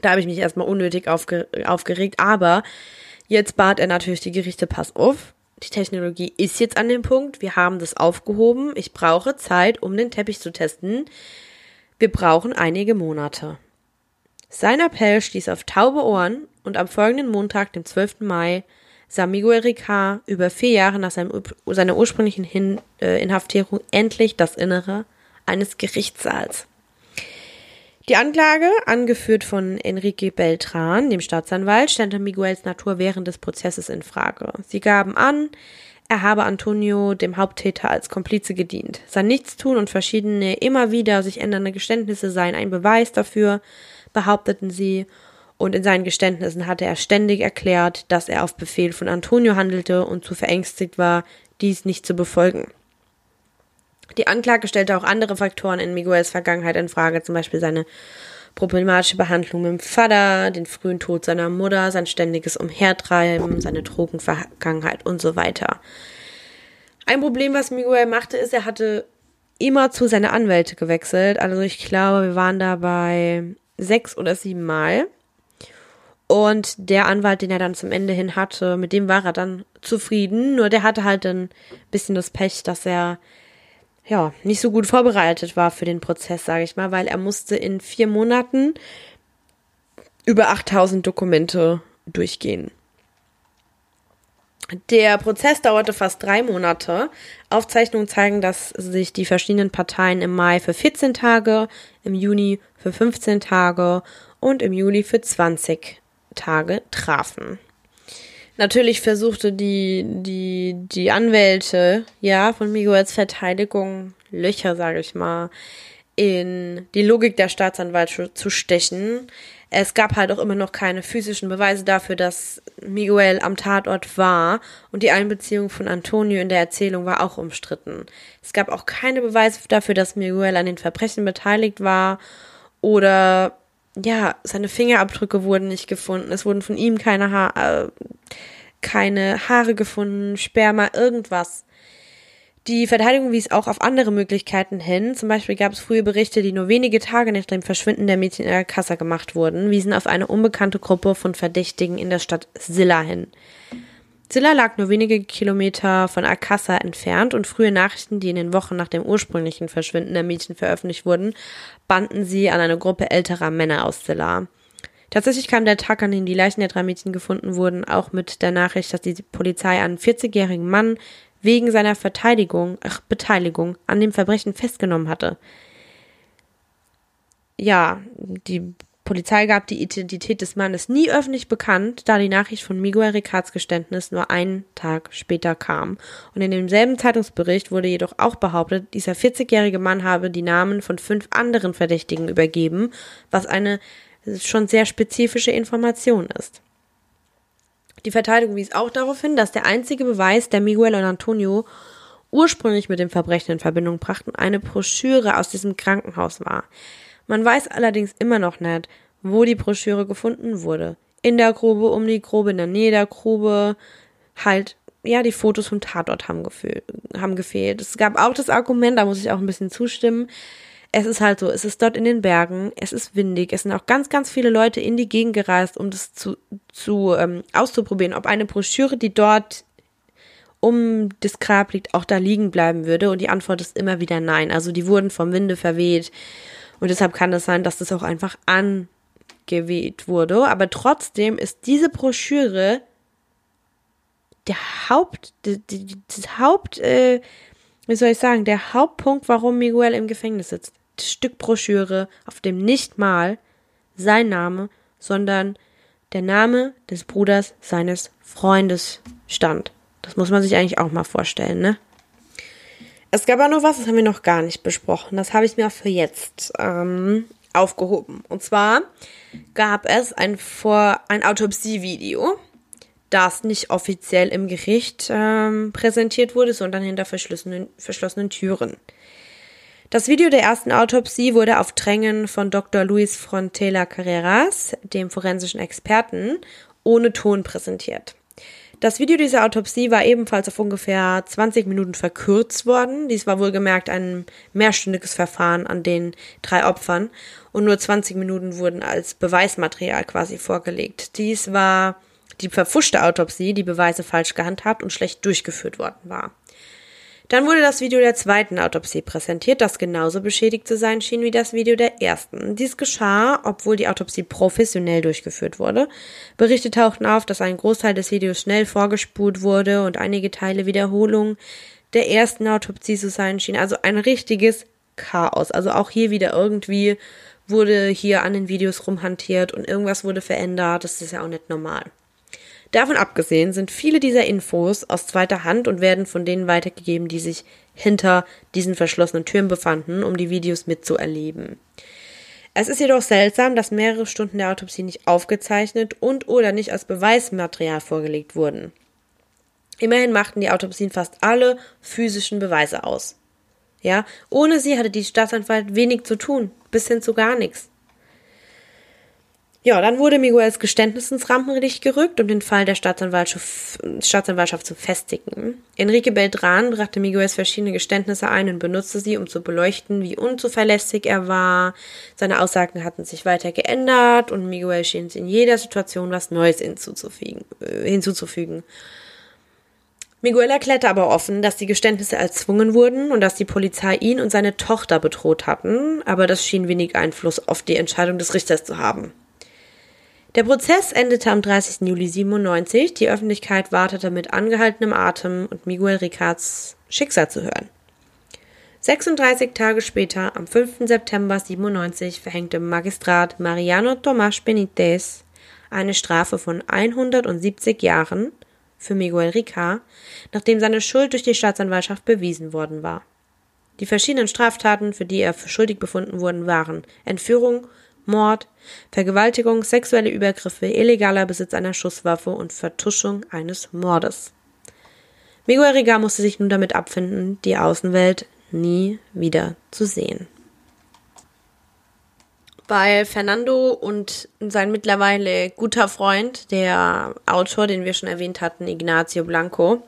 da habe ich mich erstmal unnötig aufge aufgeregt. Aber jetzt bat er natürlich die Gerichte, pass auf, die Technologie ist jetzt an dem Punkt, wir haben das aufgehoben, ich brauche Zeit, um den Teppich zu testen. Wir brauchen einige Monate. Sein Appell stieß auf taube Ohren und am folgenden Montag, dem 12. Mai, sah Miguel Ricard über vier Jahre nach seinem, seiner ursprünglichen Hin, äh, Inhaftierung endlich das Innere eines Gerichtssaals. Die Anklage, angeführt von Enrique Beltran, dem Staatsanwalt, stellte Miguels Natur während des Prozesses in Frage. Sie gaben an, er habe Antonio, dem Haupttäter, als Komplize gedient. Sein Nichtstun und verschiedene immer wieder sich ändernde Geständnisse seien ein Beweis dafür, behaupteten sie, und in seinen Geständnissen hatte er ständig erklärt, dass er auf Befehl von Antonio handelte und zu verängstigt war, dies nicht zu befolgen. Die Anklage stellte auch andere Faktoren in Miguels Vergangenheit in Frage, zum Beispiel seine problematische Behandlung mit dem Vater, den frühen Tod seiner Mutter, sein ständiges Umhertreiben, seine Drogenvergangenheit und so weiter. Ein Problem, was Miguel machte, ist, er hatte immer zu seine Anwälte gewechselt. Also ich glaube, wir waren da bei sechs oder sieben Mal. Und der Anwalt, den er dann zum Ende hin hatte, mit dem war er dann zufrieden. Nur der hatte halt ein bisschen das Pech, dass er ja nicht so gut vorbereitet war für den Prozess, sage ich mal, weil er musste in vier Monaten über 8000 Dokumente durchgehen. Der Prozess dauerte fast drei Monate. Aufzeichnungen zeigen, dass sich die verschiedenen Parteien im Mai für 14 Tage, im Juni für 15 Tage und im Juli für 20 Tage trafen. Natürlich versuchte die, die, die Anwälte, ja, von Miguels Verteidigung Löcher, sage ich mal, in die Logik der Staatsanwalt zu stechen. Es gab halt auch immer noch keine physischen Beweise dafür, dass Miguel am Tatort war und die Einbeziehung von Antonio in der Erzählung war auch umstritten. Es gab auch keine Beweise dafür, dass Miguel an den Verbrechen beteiligt war oder ja, seine Fingerabdrücke wurden nicht gefunden. Es wurden von ihm keine, ha äh, keine Haare gefunden, Sperma, irgendwas. Die Verteidigung wies auch auf andere Möglichkeiten hin. Zum Beispiel gab es frühe Berichte, die nur wenige Tage nach dem Verschwinden der Mädchen in der Kassa gemacht wurden, wiesen auf eine unbekannte Gruppe von Verdächtigen in der Stadt Silla hin. Silla lag nur wenige Kilometer von Akassa entfernt und frühe Nachrichten, die in den Wochen nach dem ursprünglichen Verschwinden der Mädchen veröffentlicht wurden, banden sie an eine Gruppe älterer Männer aus Silla. Tatsächlich kam der Tag, an dem die Leichen der drei Mädchen gefunden wurden, auch mit der Nachricht, dass die Polizei einen 40-jährigen Mann wegen seiner Verteidigung, ach, Beteiligung an dem Verbrechen festgenommen hatte. Ja, die Polizei gab die Identität des Mannes nie öffentlich bekannt, da die Nachricht von Miguel Ricards Geständnis nur einen Tag später kam. Und in demselben Zeitungsbericht wurde jedoch auch behauptet, dieser 40-jährige Mann habe die Namen von fünf anderen Verdächtigen übergeben, was eine schon sehr spezifische Information ist. Die Verteidigung wies auch darauf hin, dass der einzige Beweis, der Miguel und Antonio ursprünglich mit dem Verbrechen in Verbindung brachten, eine Broschüre aus diesem Krankenhaus war. Man weiß allerdings immer noch nicht, wo die Broschüre gefunden wurde. In der Grube, um die Grube, in der Nähe der Grube, halt, ja, die Fotos vom Tatort haben, haben gefehlt. Es gab auch das Argument, da muss ich auch ein bisschen zustimmen, es ist halt so, es ist dort in den Bergen, es ist windig, es sind auch ganz, ganz viele Leute in die Gegend gereist, um das zu, zu ähm, auszuprobieren, ob eine Broschüre, die dort um das Grab liegt, auch da liegen bleiben würde. Und die Antwort ist immer wieder nein. Also die wurden vom Winde verweht. Und deshalb kann es sein, dass das auch einfach angeweht wurde. Aber trotzdem ist diese Broschüre der Haupt, das Haupt, äh, wie soll ich sagen, der Hauptpunkt, warum Miguel im Gefängnis sitzt. Stück Broschüre, auf dem nicht mal sein Name, sondern der Name des Bruders seines Freundes stand. Das muss man sich eigentlich auch mal vorstellen, ne? Es gab aber noch was, das haben wir noch gar nicht besprochen. Das habe ich mir für jetzt ähm, aufgehoben. Und zwar gab es ein, Vor ein Autopsievideo, das nicht offiziell im Gericht ähm, präsentiert wurde, sondern hinter verschlossenen, verschlossenen Türen. Das Video der ersten Autopsie wurde auf Drängen von Dr. Luis Frontela Carreras, dem forensischen Experten, ohne Ton präsentiert. Das Video dieser Autopsie war ebenfalls auf ungefähr 20 Minuten verkürzt worden. Dies war wohlgemerkt ein mehrstündiges Verfahren an den drei Opfern und nur 20 Minuten wurden als Beweismaterial quasi vorgelegt. Dies war die verfuschte Autopsie, die Beweise falsch gehandhabt und schlecht durchgeführt worden war. Dann wurde das Video der zweiten Autopsie präsentiert, das genauso beschädigt zu sein schien wie das Video der ersten. Dies geschah, obwohl die Autopsie professionell durchgeführt wurde. Berichte tauchten auf, dass ein Großteil des Videos schnell vorgespult wurde und einige Teile Wiederholungen der ersten Autopsie zu sein schien. Also ein richtiges Chaos. Also auch hier wieder irgendwie wurde hier an den Videos rumhantiert und irgendwas wurde verändert. Das ist ja auch nicht normal. Davon abgesehen sind viele dieser Infos aus zweiter Hand und werden von denen weitergegeben, die sich hinter diesen verschlossenen Türen befanden, um die Videos mitzuerleben. Es ist jedoch seltsam, dass mehrere Stunden der Autopsie nicht aufgezeichnet und oder nicht als Beweismaterial vorgelegt wurden. Immerhin machten die Autopsien fast alle physischen Beweise aus. Ja, ohne sie hatte die Staatsanwalt wenig zu tun, bis hin zu gar nichts. Ja, dann wurde Miguels Geständnis ins Rampenlicht gerückt, um den Fall der Staatsanwaltschaft, Staatsanwaltschaft zu festigen. Enrique Beltran brachte Miguels verschiedene Geständnisse ein und benutzte sie, um zu beleuchten, wie unzuverlässig er war. Seine Aussagen hatten sich weiter geändert und Miguel schien in jeder Situation was Neues hinzuzufügen. Äh, hinzuzufügen. Miguel erklärte aber offen, dass die Geständnisse erzwungen wurden und dass die Polizei ihn und seine Tochter bedroht hatten, aber das schien wenig Einfluss auf die Entscheidung des Richters zu haben. Der Prozess endete am 30. Juli 97. Die Öffentlichkeit wartete mit angehaltenem Atem und Miguel Ricards Schicksal zu hören. 36 Tage später, am 5. September 97, verhängte Magistrat Mariano Tomás Benitez eine Strafe von 170 Jahren für Miguel Ricard, nachdem seine Schuld durch die Staatsanwaltschaft bewiesen worden war. Die verschiedenen Straftaten, für die er für schuldig befunden wurde, waren Entführung, Mord, Vergewaltigung, sexuelle Übergriffe, illegaler Besitz einer Schusswaffe und Vertuschung eines Mordes. Miguel Riga musste sich nun damit abfinden, die Außenwelt nie wieder zu sehen. Bei Fernando und sein mittlerweile guter Freund, der Autor, den wir schon erwähnt hatten, Ignacio Blanco,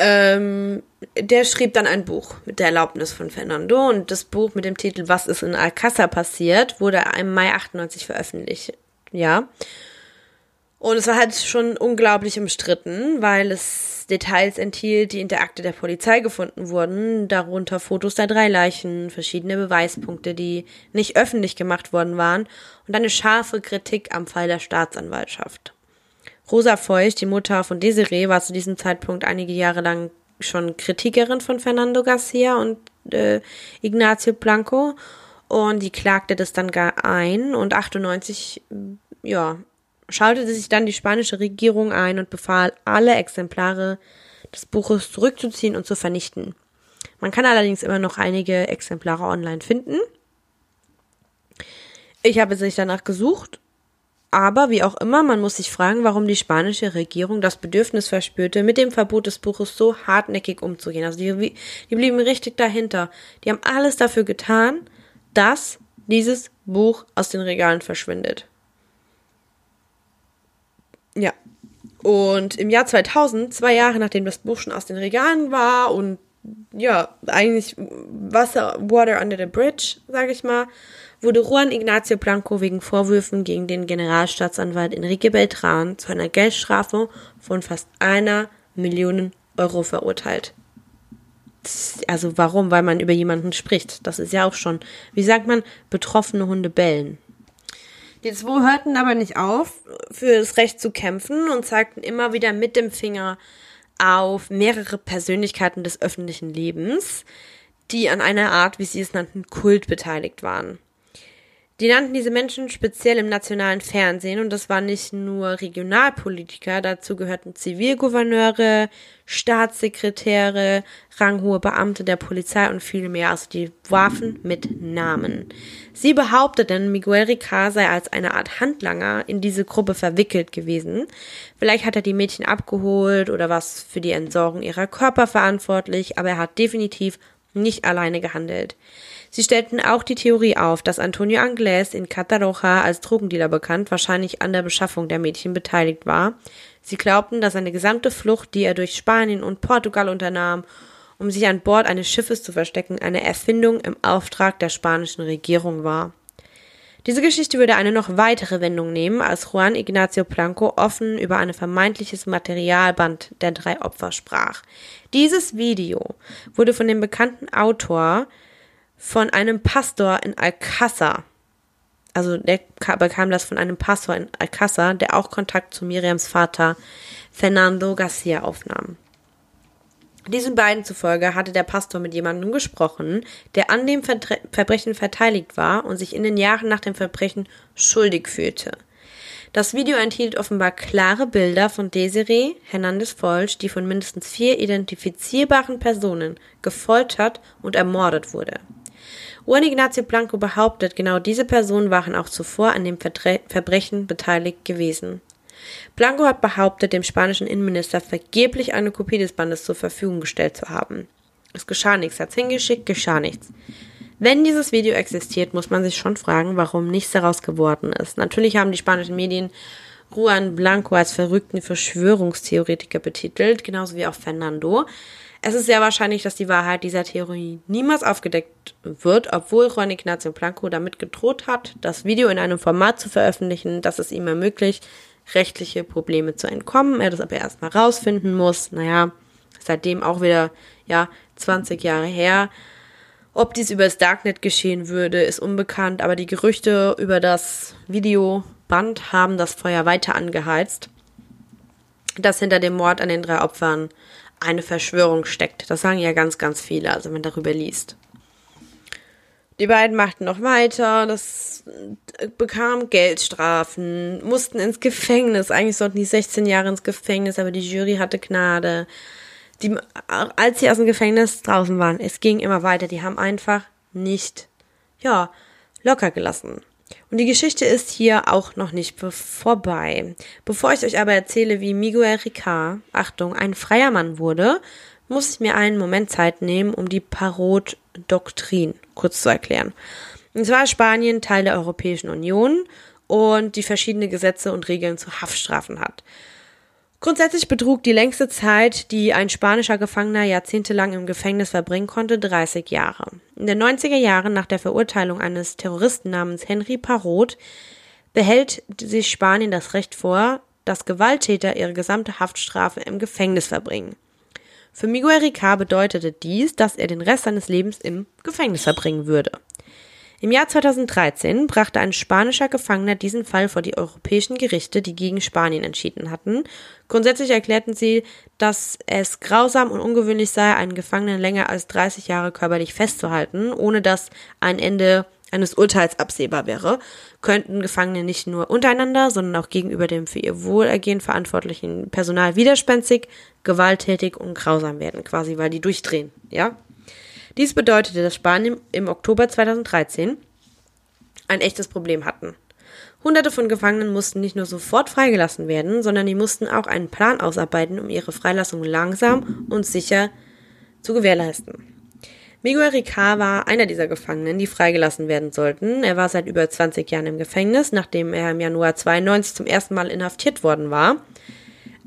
ähm, der schrieb dann ein Buch mit der Erlaubnis von Fernando und das Buch mit dem Titel Was ist in Alcázar passiert wurde im Mai 98 veröffentlicht. Ja. Und es war halt schon unglaublich umstritten, weil es Details enthielt, die in der Akte der Polizei gefunden wurden, darunter Fotos der drei Leichen, verschiedene Beweispunkte, die nicht öffentlich gemacht worden waren und eine scharfe Kritik am Fall der Staatsanwaltschaft. Rosa Feucht, die Mutter von Desiree, war zu diesem Zeitpunkt einige Jahre lang schon Kritikerin von Fernando Garcia und äh, Ignacio Blanco und die klagte das dann gar ein und 98 ja schaltete sich dann die spanische Regierung ein und befahl alle Exemplare des Buches zurückzuziehen und zu vernichten. Man kann allerdings immer noch einige Exemplare online finden. Ich habe sich danach gesucht aber wie auch immer, man muss sich fragen, warum die spanische Regierung das Bedürfnis verspürte, mit dem Verbot des Buches so hartnäckig umzugehen. Also die, die blieben richtig dahinter. Die haben alles dafür getan, dass dieses Buch aus den Regalen verschwindet. Ja. Und im Jahr 2000, zwei Jahre nachdem das Buch schon aus den Regalen war und ja, eigentlich Wasser, Water under the Bridge, sage ich mal, wurde Juan Ignacio Blanco wegen Vorwürfen gegen den Generalstaatsanwalt Enrique Beltran zu einer Geldstrafe von fast einer Million Euro verurteilt. Also warum? Weil man über jemanden spricht. Das ist ja auch schon, wie sagt man, betroffene Hunde bellen. Die zwei hörten aber nicht auf, für das Recht zu kämpfen und zeigten immer wieder mit dem Finger auf mehrere Persönlichkeiten des öffentlichen Lebens, die an einer Art, wie sie es nannten, Kult beteiligt waren. Die nannten diese Menschen speziell im nationalen Fernsehen und das waren nicht nur Regionalpolitiker, dazu gehörten Zivilgouverneure, Staatssekretäre, ranghohe Beamte der Polizei und viele mehr, also die Waffen mit Namen. Sie behaupteten, Miguel Ricard sei als eine Art Handlanger in diese Gruppe verwickelt gewesen. Vielleicht hat er die Mädchen abgeholt oder was für die Entsorgung ihrer Körper verantwortlich, aber er hat definitiv nicht alleine gehandelt. Sie stellten auch die Theorie auf, dass Antonio Anglés in Cataroja als Drogendealer bekannt wahrscheinlich an der Beschaffung der Mädchen beteiligt war. Sie glaubten, dass seine gesamte Flucht, die er durch Spanien und Portugal unternahm, um sich an Bord eines Schiffes zu verstecken, eine Erfindung im Auftrag der spanischen Regierung war. Diese Geschichte würde eine noch weitere Wendung nehmen, als Juan Ignacio Blanco offen über ein vermeintliches Materialband der drei Opfer sprach. Dieses Video wurde von dem bekannten Autor von einem Pastor in Alcázar, also der bekam das von einem Pastor in Alcázar, der auch Kontakt zu Miriams Vater Fernando Garcia aufnahm. Diesen beiden zufolge hatte der Pastor mit jemandem gesprochen, der an dem Vertre Verbrechen verteidigt war und sich in den Jahren nach dem Verbrechen schuldig fühlte. Das Video enthielt offenbar klare Bilder von Desiree Hernandez Folsch, die von mindestens vier identifizierbaren Personen gefoltert und ermordet wurde. Juan Ignacio Blanco behauptet, genau diese Personen waren auch zuvor an dem Vertre Verbrechen beteiligt gewesen. Blanco hat behauptet, dem spanischen Innenminister vergeblich eine Kopie des Bandes zur Verfügung gestellt zu haben. Es geschah nichts, hat's hingeschickt, geschah nichts. Wenn dieses Video existiert, muss man sich schon fragen, warum nichts daraus geworden ist. Natürlich haben die spanischen Medien Juan Blanco als verrückten Verschwörungstheoretiker betitelt, genauso wie auch Fernando. Es ist sehr wahrscheinlich, dass die Wahrheit dieser Theorie niemals aufgedeckt wird, obwohl Juan Ignacio Blanco damit gedroht hat, das Video in einem Format zu veröffentlichen, das es ihm ermöglicht, rechtliche Probleme zu entkommen. Er das aber erstmal rausfinden muss. Naja, seitdem auch wieder, ja, 20 Jahre her. Ob dies über das Darknet geschehen würde, ist unbekannt, aber die Gerüchte über das Videoband haben das Feuer weiter angeheizt, dass hinter dem Mord an den drei Opfern eine Verschwörung steckt. Das sagen ja ganz, ganz viele, also wenn man darüber liest. Die beiden machten noch weiter, das äh, bekam Geldstrafen, mussten ins Gefängnis. Eigentlich sollten die 16 Jahre ins Gefängnis, aber die Jury hatte Gnade. Die, als sie aus dem Gefängnis draußen waren, es ging immer weiter. Die haben einfach nicht, ja, locker gelassen. Und die Geschichte ist hier auch noch nicht vorbei. Bevor ich euch aber erzähle, wie Miguel Ricard, Achtung, ein freier Mann wurde, muss ich mir einen Moment Zeit nehmen, um die Parot-Doktrin kurz zu erklären. Und zwar Spanien Teil der Europäischen Union und die verschiedene Gesetze und Regeln zu Haftstrafen hat. Grundsätzlich betrug die längste Zeit, die ein spanischer Gefangener jahrzehntelang im Gefängnis verbringen konnte, 30 Jahre. In den 90er Jahren nach der Verurteilung eines Terroristen namens Henry Parot behält sich Spanien das Recht vor, dass Gewalttäter ihre gesamte Haftstrafe im Gefängnis verbringen. Für Miguel Ricard bedeutete dies, dass er den Rest seines Lebens im Gefängnis verbringen würde. Im Jahr 2013 brachte ein spanischer Gefangener diesen Fall vor die europäischen Gerichte, die gegen Spanien entschieden hatten. Grundsätzlich erklärten sie, dass es grausam und ungewöhnlich sei, einen Gefangenen länger als 30 Jahre körperlich festzuhalten, ohne dass ein Ende eines Urteils absehbar wäre, könnten Gefangene nicht nur untereinander, sondern auch gegenüber dem für ihr Wohlergehen verantwortlichen Personal widerspenstig, gewalttätig und grausam werden, quasi weil die durchdrehen, ja? Dies bedeutete, dass Spanien im Oktober 2013 ein echtes Problem hatten. Hunderte von Gefangenen mussten nicht nur sofort freigelassen werden, sondern die mussten auch einen Plan ausarbeiten, um ihre Freilassung langsam und sicher zu gewährleisten. Miguel Ricard war einer dieser Gefangenen, die freigelassen werden sollten. Er war seit über 20 Jahren im Gefängnis, nachdem er im Januar 92 zum ersten Mal inhaftiert worden war.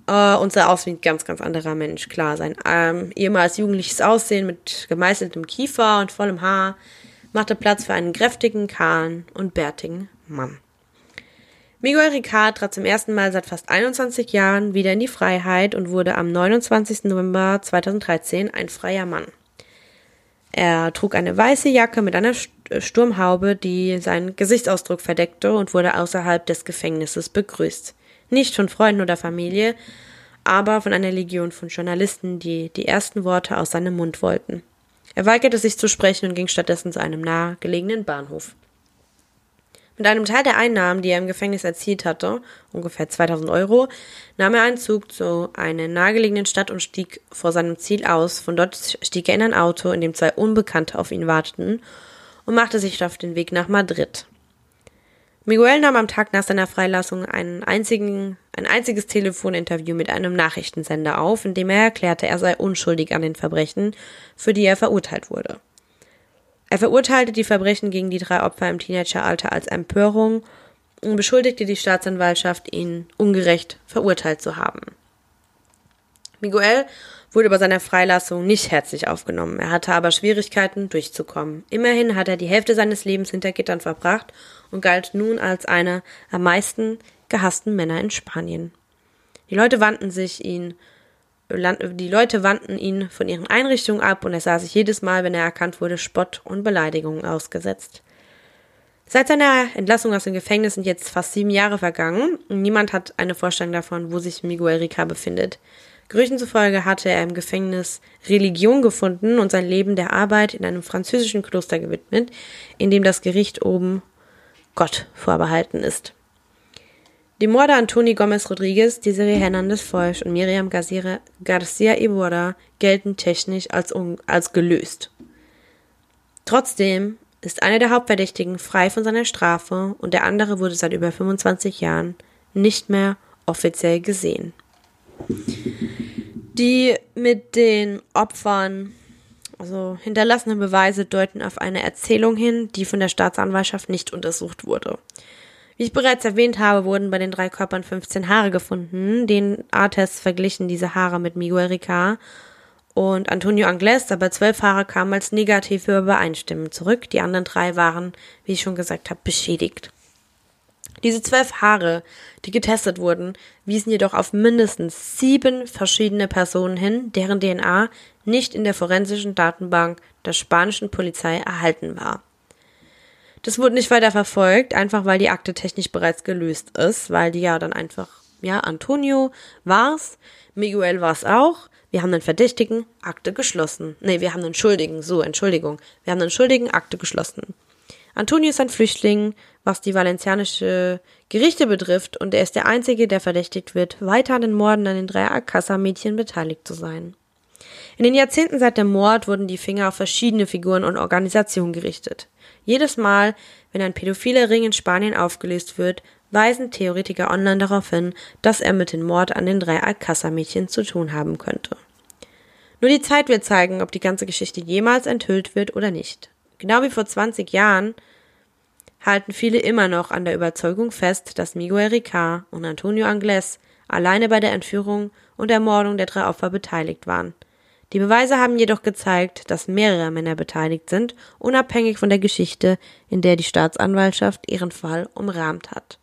Uh, und sah aus wie ein ganz, ganz anderer Mensch. Klar, sein ähm, ehemals jugendliches Aussehen mit gemeißeltem Kiefer und vollem Haar machte Platz für einen kräftigen, kahlen und bärtigen Mann. Miguel Ricard trat zum ersten Mal seit fast 21 Jahren wieder in die Freiheit und wurde am 29. November 2013 ein freier Mann. Er trug eine weiße Jacke mit einer äh, Sturmhaube, die seinen Gesichtsausdruck verdeckte und wurde außerhalb des Gefängnisses begrüßt. Nicht von Freunden oder Familie, aber von einer Legion von Journalisten, die die ersten Worte aus seinem Mund wollten. Er weigerte sich zu sprechen und ging stattdessen zu einem nahegelegenen Bahnhof. Mit einem Teil der Einnahmen, die er im Gefängnis erzielt hatte, ungefähr 2000 Euro, nahm er einen Zug zu einer nahegelegenen Stadt und stieg vor seinem Ziel aus. Von dort stieg er in ein Auto, in dem zwei Unbekannte auf ihn warteten und machte sich auf den Weg nach Madrid. Miguel nahm am Tag nach seiner Freilassung einen einzigen, ein einziges Telefoninterview mit einem Nachrichtensender auf, in dem er erklärte, er sei unschuldig an den Verbrechen, für die er verurteilt wurde. Er verurteilte die Verbrechen gegen die drei Opfer im Teenageralter als Empörung und beschuldigte die Staatsanwaltschaft, ihn ungerecht verurteilt zu haben. Miguel wurde bei seiner Freilassung nicht herzlich aufgenommen. Er hatte aber Schwierigkeiten, durchzukommen. Immerhin hat er die Hälfte seines Lebens hinter Gittern verbracht und galt nun als einer am meisten gehassten Männer in Spanien. Die Leute wandten sich ihn, die Leute wandten ihn von ihren Einrichtungen ab und er sah sich jedes Mal, wenn er erkannt wurde, Spott und Beleidigungen ausgesetzt. Seit seiner Entlassung aus dem Gefängnis sind jetzt fast sieben Jahre vergangen und niemand hat eine Vorstellung davon, wo sich Miguel Rica befindet. Gerüchten zufolge hatte er im Gefängnis Religion gefunden und sein Leben der Arbeit in einem französischen Kloster gewidmet, in dem das Gericht oben Gott vorbehalten ist. Die Morde an Tony Gomez Rodriguez, Desiree Hernandez Feusch und Miriam Garcia Iborra gelten technisch als, als gelöst. Trotzdem ist einer der Hauptverdächtigen frei von seiner Strafe und der andere wurde seit über 25 Jahren nicht mehr offiziell gesehen. Die mit den Opfern, also hinterlassenen Beweise deuten auf eine Erzählung hin, die von der Staatsanwaltschaft nicht untersucht wurde. Wie ich bereits erwähnt habe, wurden bei den drei Körpern 15 Haare gefunden. Den A-Tests verglichen diese Haare mit Miguel Ricard und Antonio Angles, aber zwölf Haare kamen als negativ für Übereinstimmung zurück. Die anderen drei waren, wie ich schon gesagt habe, beschädigt. Diese zwölf Haare, die getestet wurden, wiesen jedoch auf mindestens sieben verschiedene Personen hin, deren DNA nicht in der forensischen Datenbank der spanischen Polizei erhalten war. Das wurde nicht weiter verfolgt, einfach weil die Akte technisch bereits gelöst ist, weil die ja dann einfach, ja, Antonio war's, Miguel war's auch, wir haben einen Verdächtigen, Akte geschlossen. Nee, wir haben einen Schuldigen, so, Entschuldigung. Wir haben einen Schuldigen, Akte geschlossen. Antonio ist ein Flüchtling, was die valencianische Gerichte betrifft, und er ist der Einzige, der verdächtigt wird, weiter an den Morden an den drei Alcázar-Mädchen beteiligt zu sein. In den Jahrzehnten seit dem Mord wurden die Finger auf verschiedene Figuren und Organisationen gerichtet. Jedes Mal, wenn ein pädophiler Ring in Spanien aufgelöst wird, weisen Theoretiker online darauf hin, dass er mit dem Mord an den drei Alcázar-Mädchen zu tun haben könnte. Nur die Zeit wird zeigen, ob die ganze Geschichte jemals enthüllt wird oder nicht. Genau wie vor 20 Jahren halten viele immer noch an der Überzeugung fest, dass Miguel Ricard und Antonio Angles alleine bei der Entführung und Ermordung der drei Opfer beteiligt waren. Die Beweise haben jedoch gezeigt, dass mehrere Männer beteiligt sind, unabhängig von der Geschichte, in der die Staatsanwaltschaft ihren Fall umrahmt hat.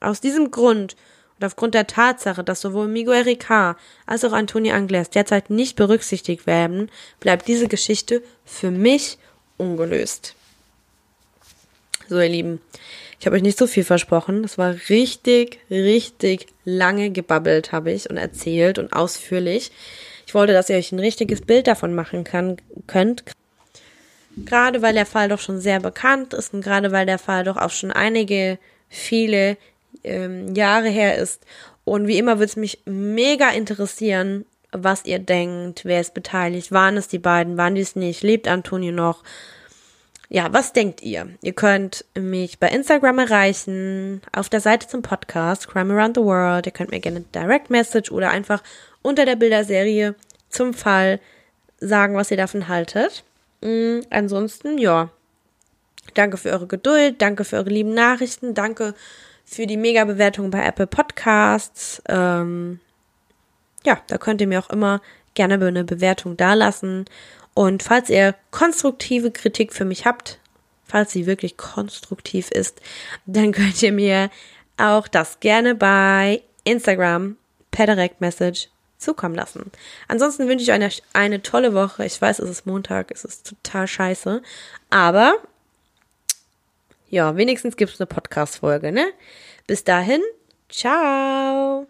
Aus diesem Grund und aufgrund der Tatsache, dass sowohl Miguel Ricard als auch Antonio Angles derzeit nicht berücksichtigt werden, bleibt diese Geschichte für mich ungelöst. So, ihr Lieben, ich habe euch nicht so viel versprochen. Das war richtig, richtig lange gebabbelt, habe ich und erzählt und ausführlich. Ich wollte, dass ihr euch ein richtiges Bild davon machen kann, könnt. Gerade weil der Fall doch schon sehr bekannt ist und gerade weil der Fall doch auch schon einige, viele ähm, Jahre her ist. Und wie immer würde es mich mega interessieren, was ihr denkt, wer ist beteiligt, waren es die beiden, waren die es nicht, lebt Antonio noch? Ja, was denkt ihr? Ihr könnt mich bei Instagram erreichen, auf der Seite zum Podcast Crime Around the World. Ihr könnt mir gerne Direct Message oder einfach unter der Bilderserie zum Fall sagen, was ihr davon haltet. Mhm, ansonsten, ja, danke für eure Geduld, danke für eure lieben Nachrichten, danke für die Mega-Bewertung bei Apple Podcasts. Ähm, ja, da könnt ihr mir auch immer gerne eine Bewertung dalassen. Und falls ihr konstruktive Kritik für mich habt, falls sie wirklich konstruktiv ist, dann [laughs] könnt ihr mir auch das gerne bei Instagram per Direktmessage zukommen lassen. Ansonsten wünsche ich euch eine, eine tolle Woche. Ich weiß, es ist Montag, es ist total scheiße. Aber ja, wenigstens gibt es eine Podcast-Folge, ne? Bis dahin, ciao!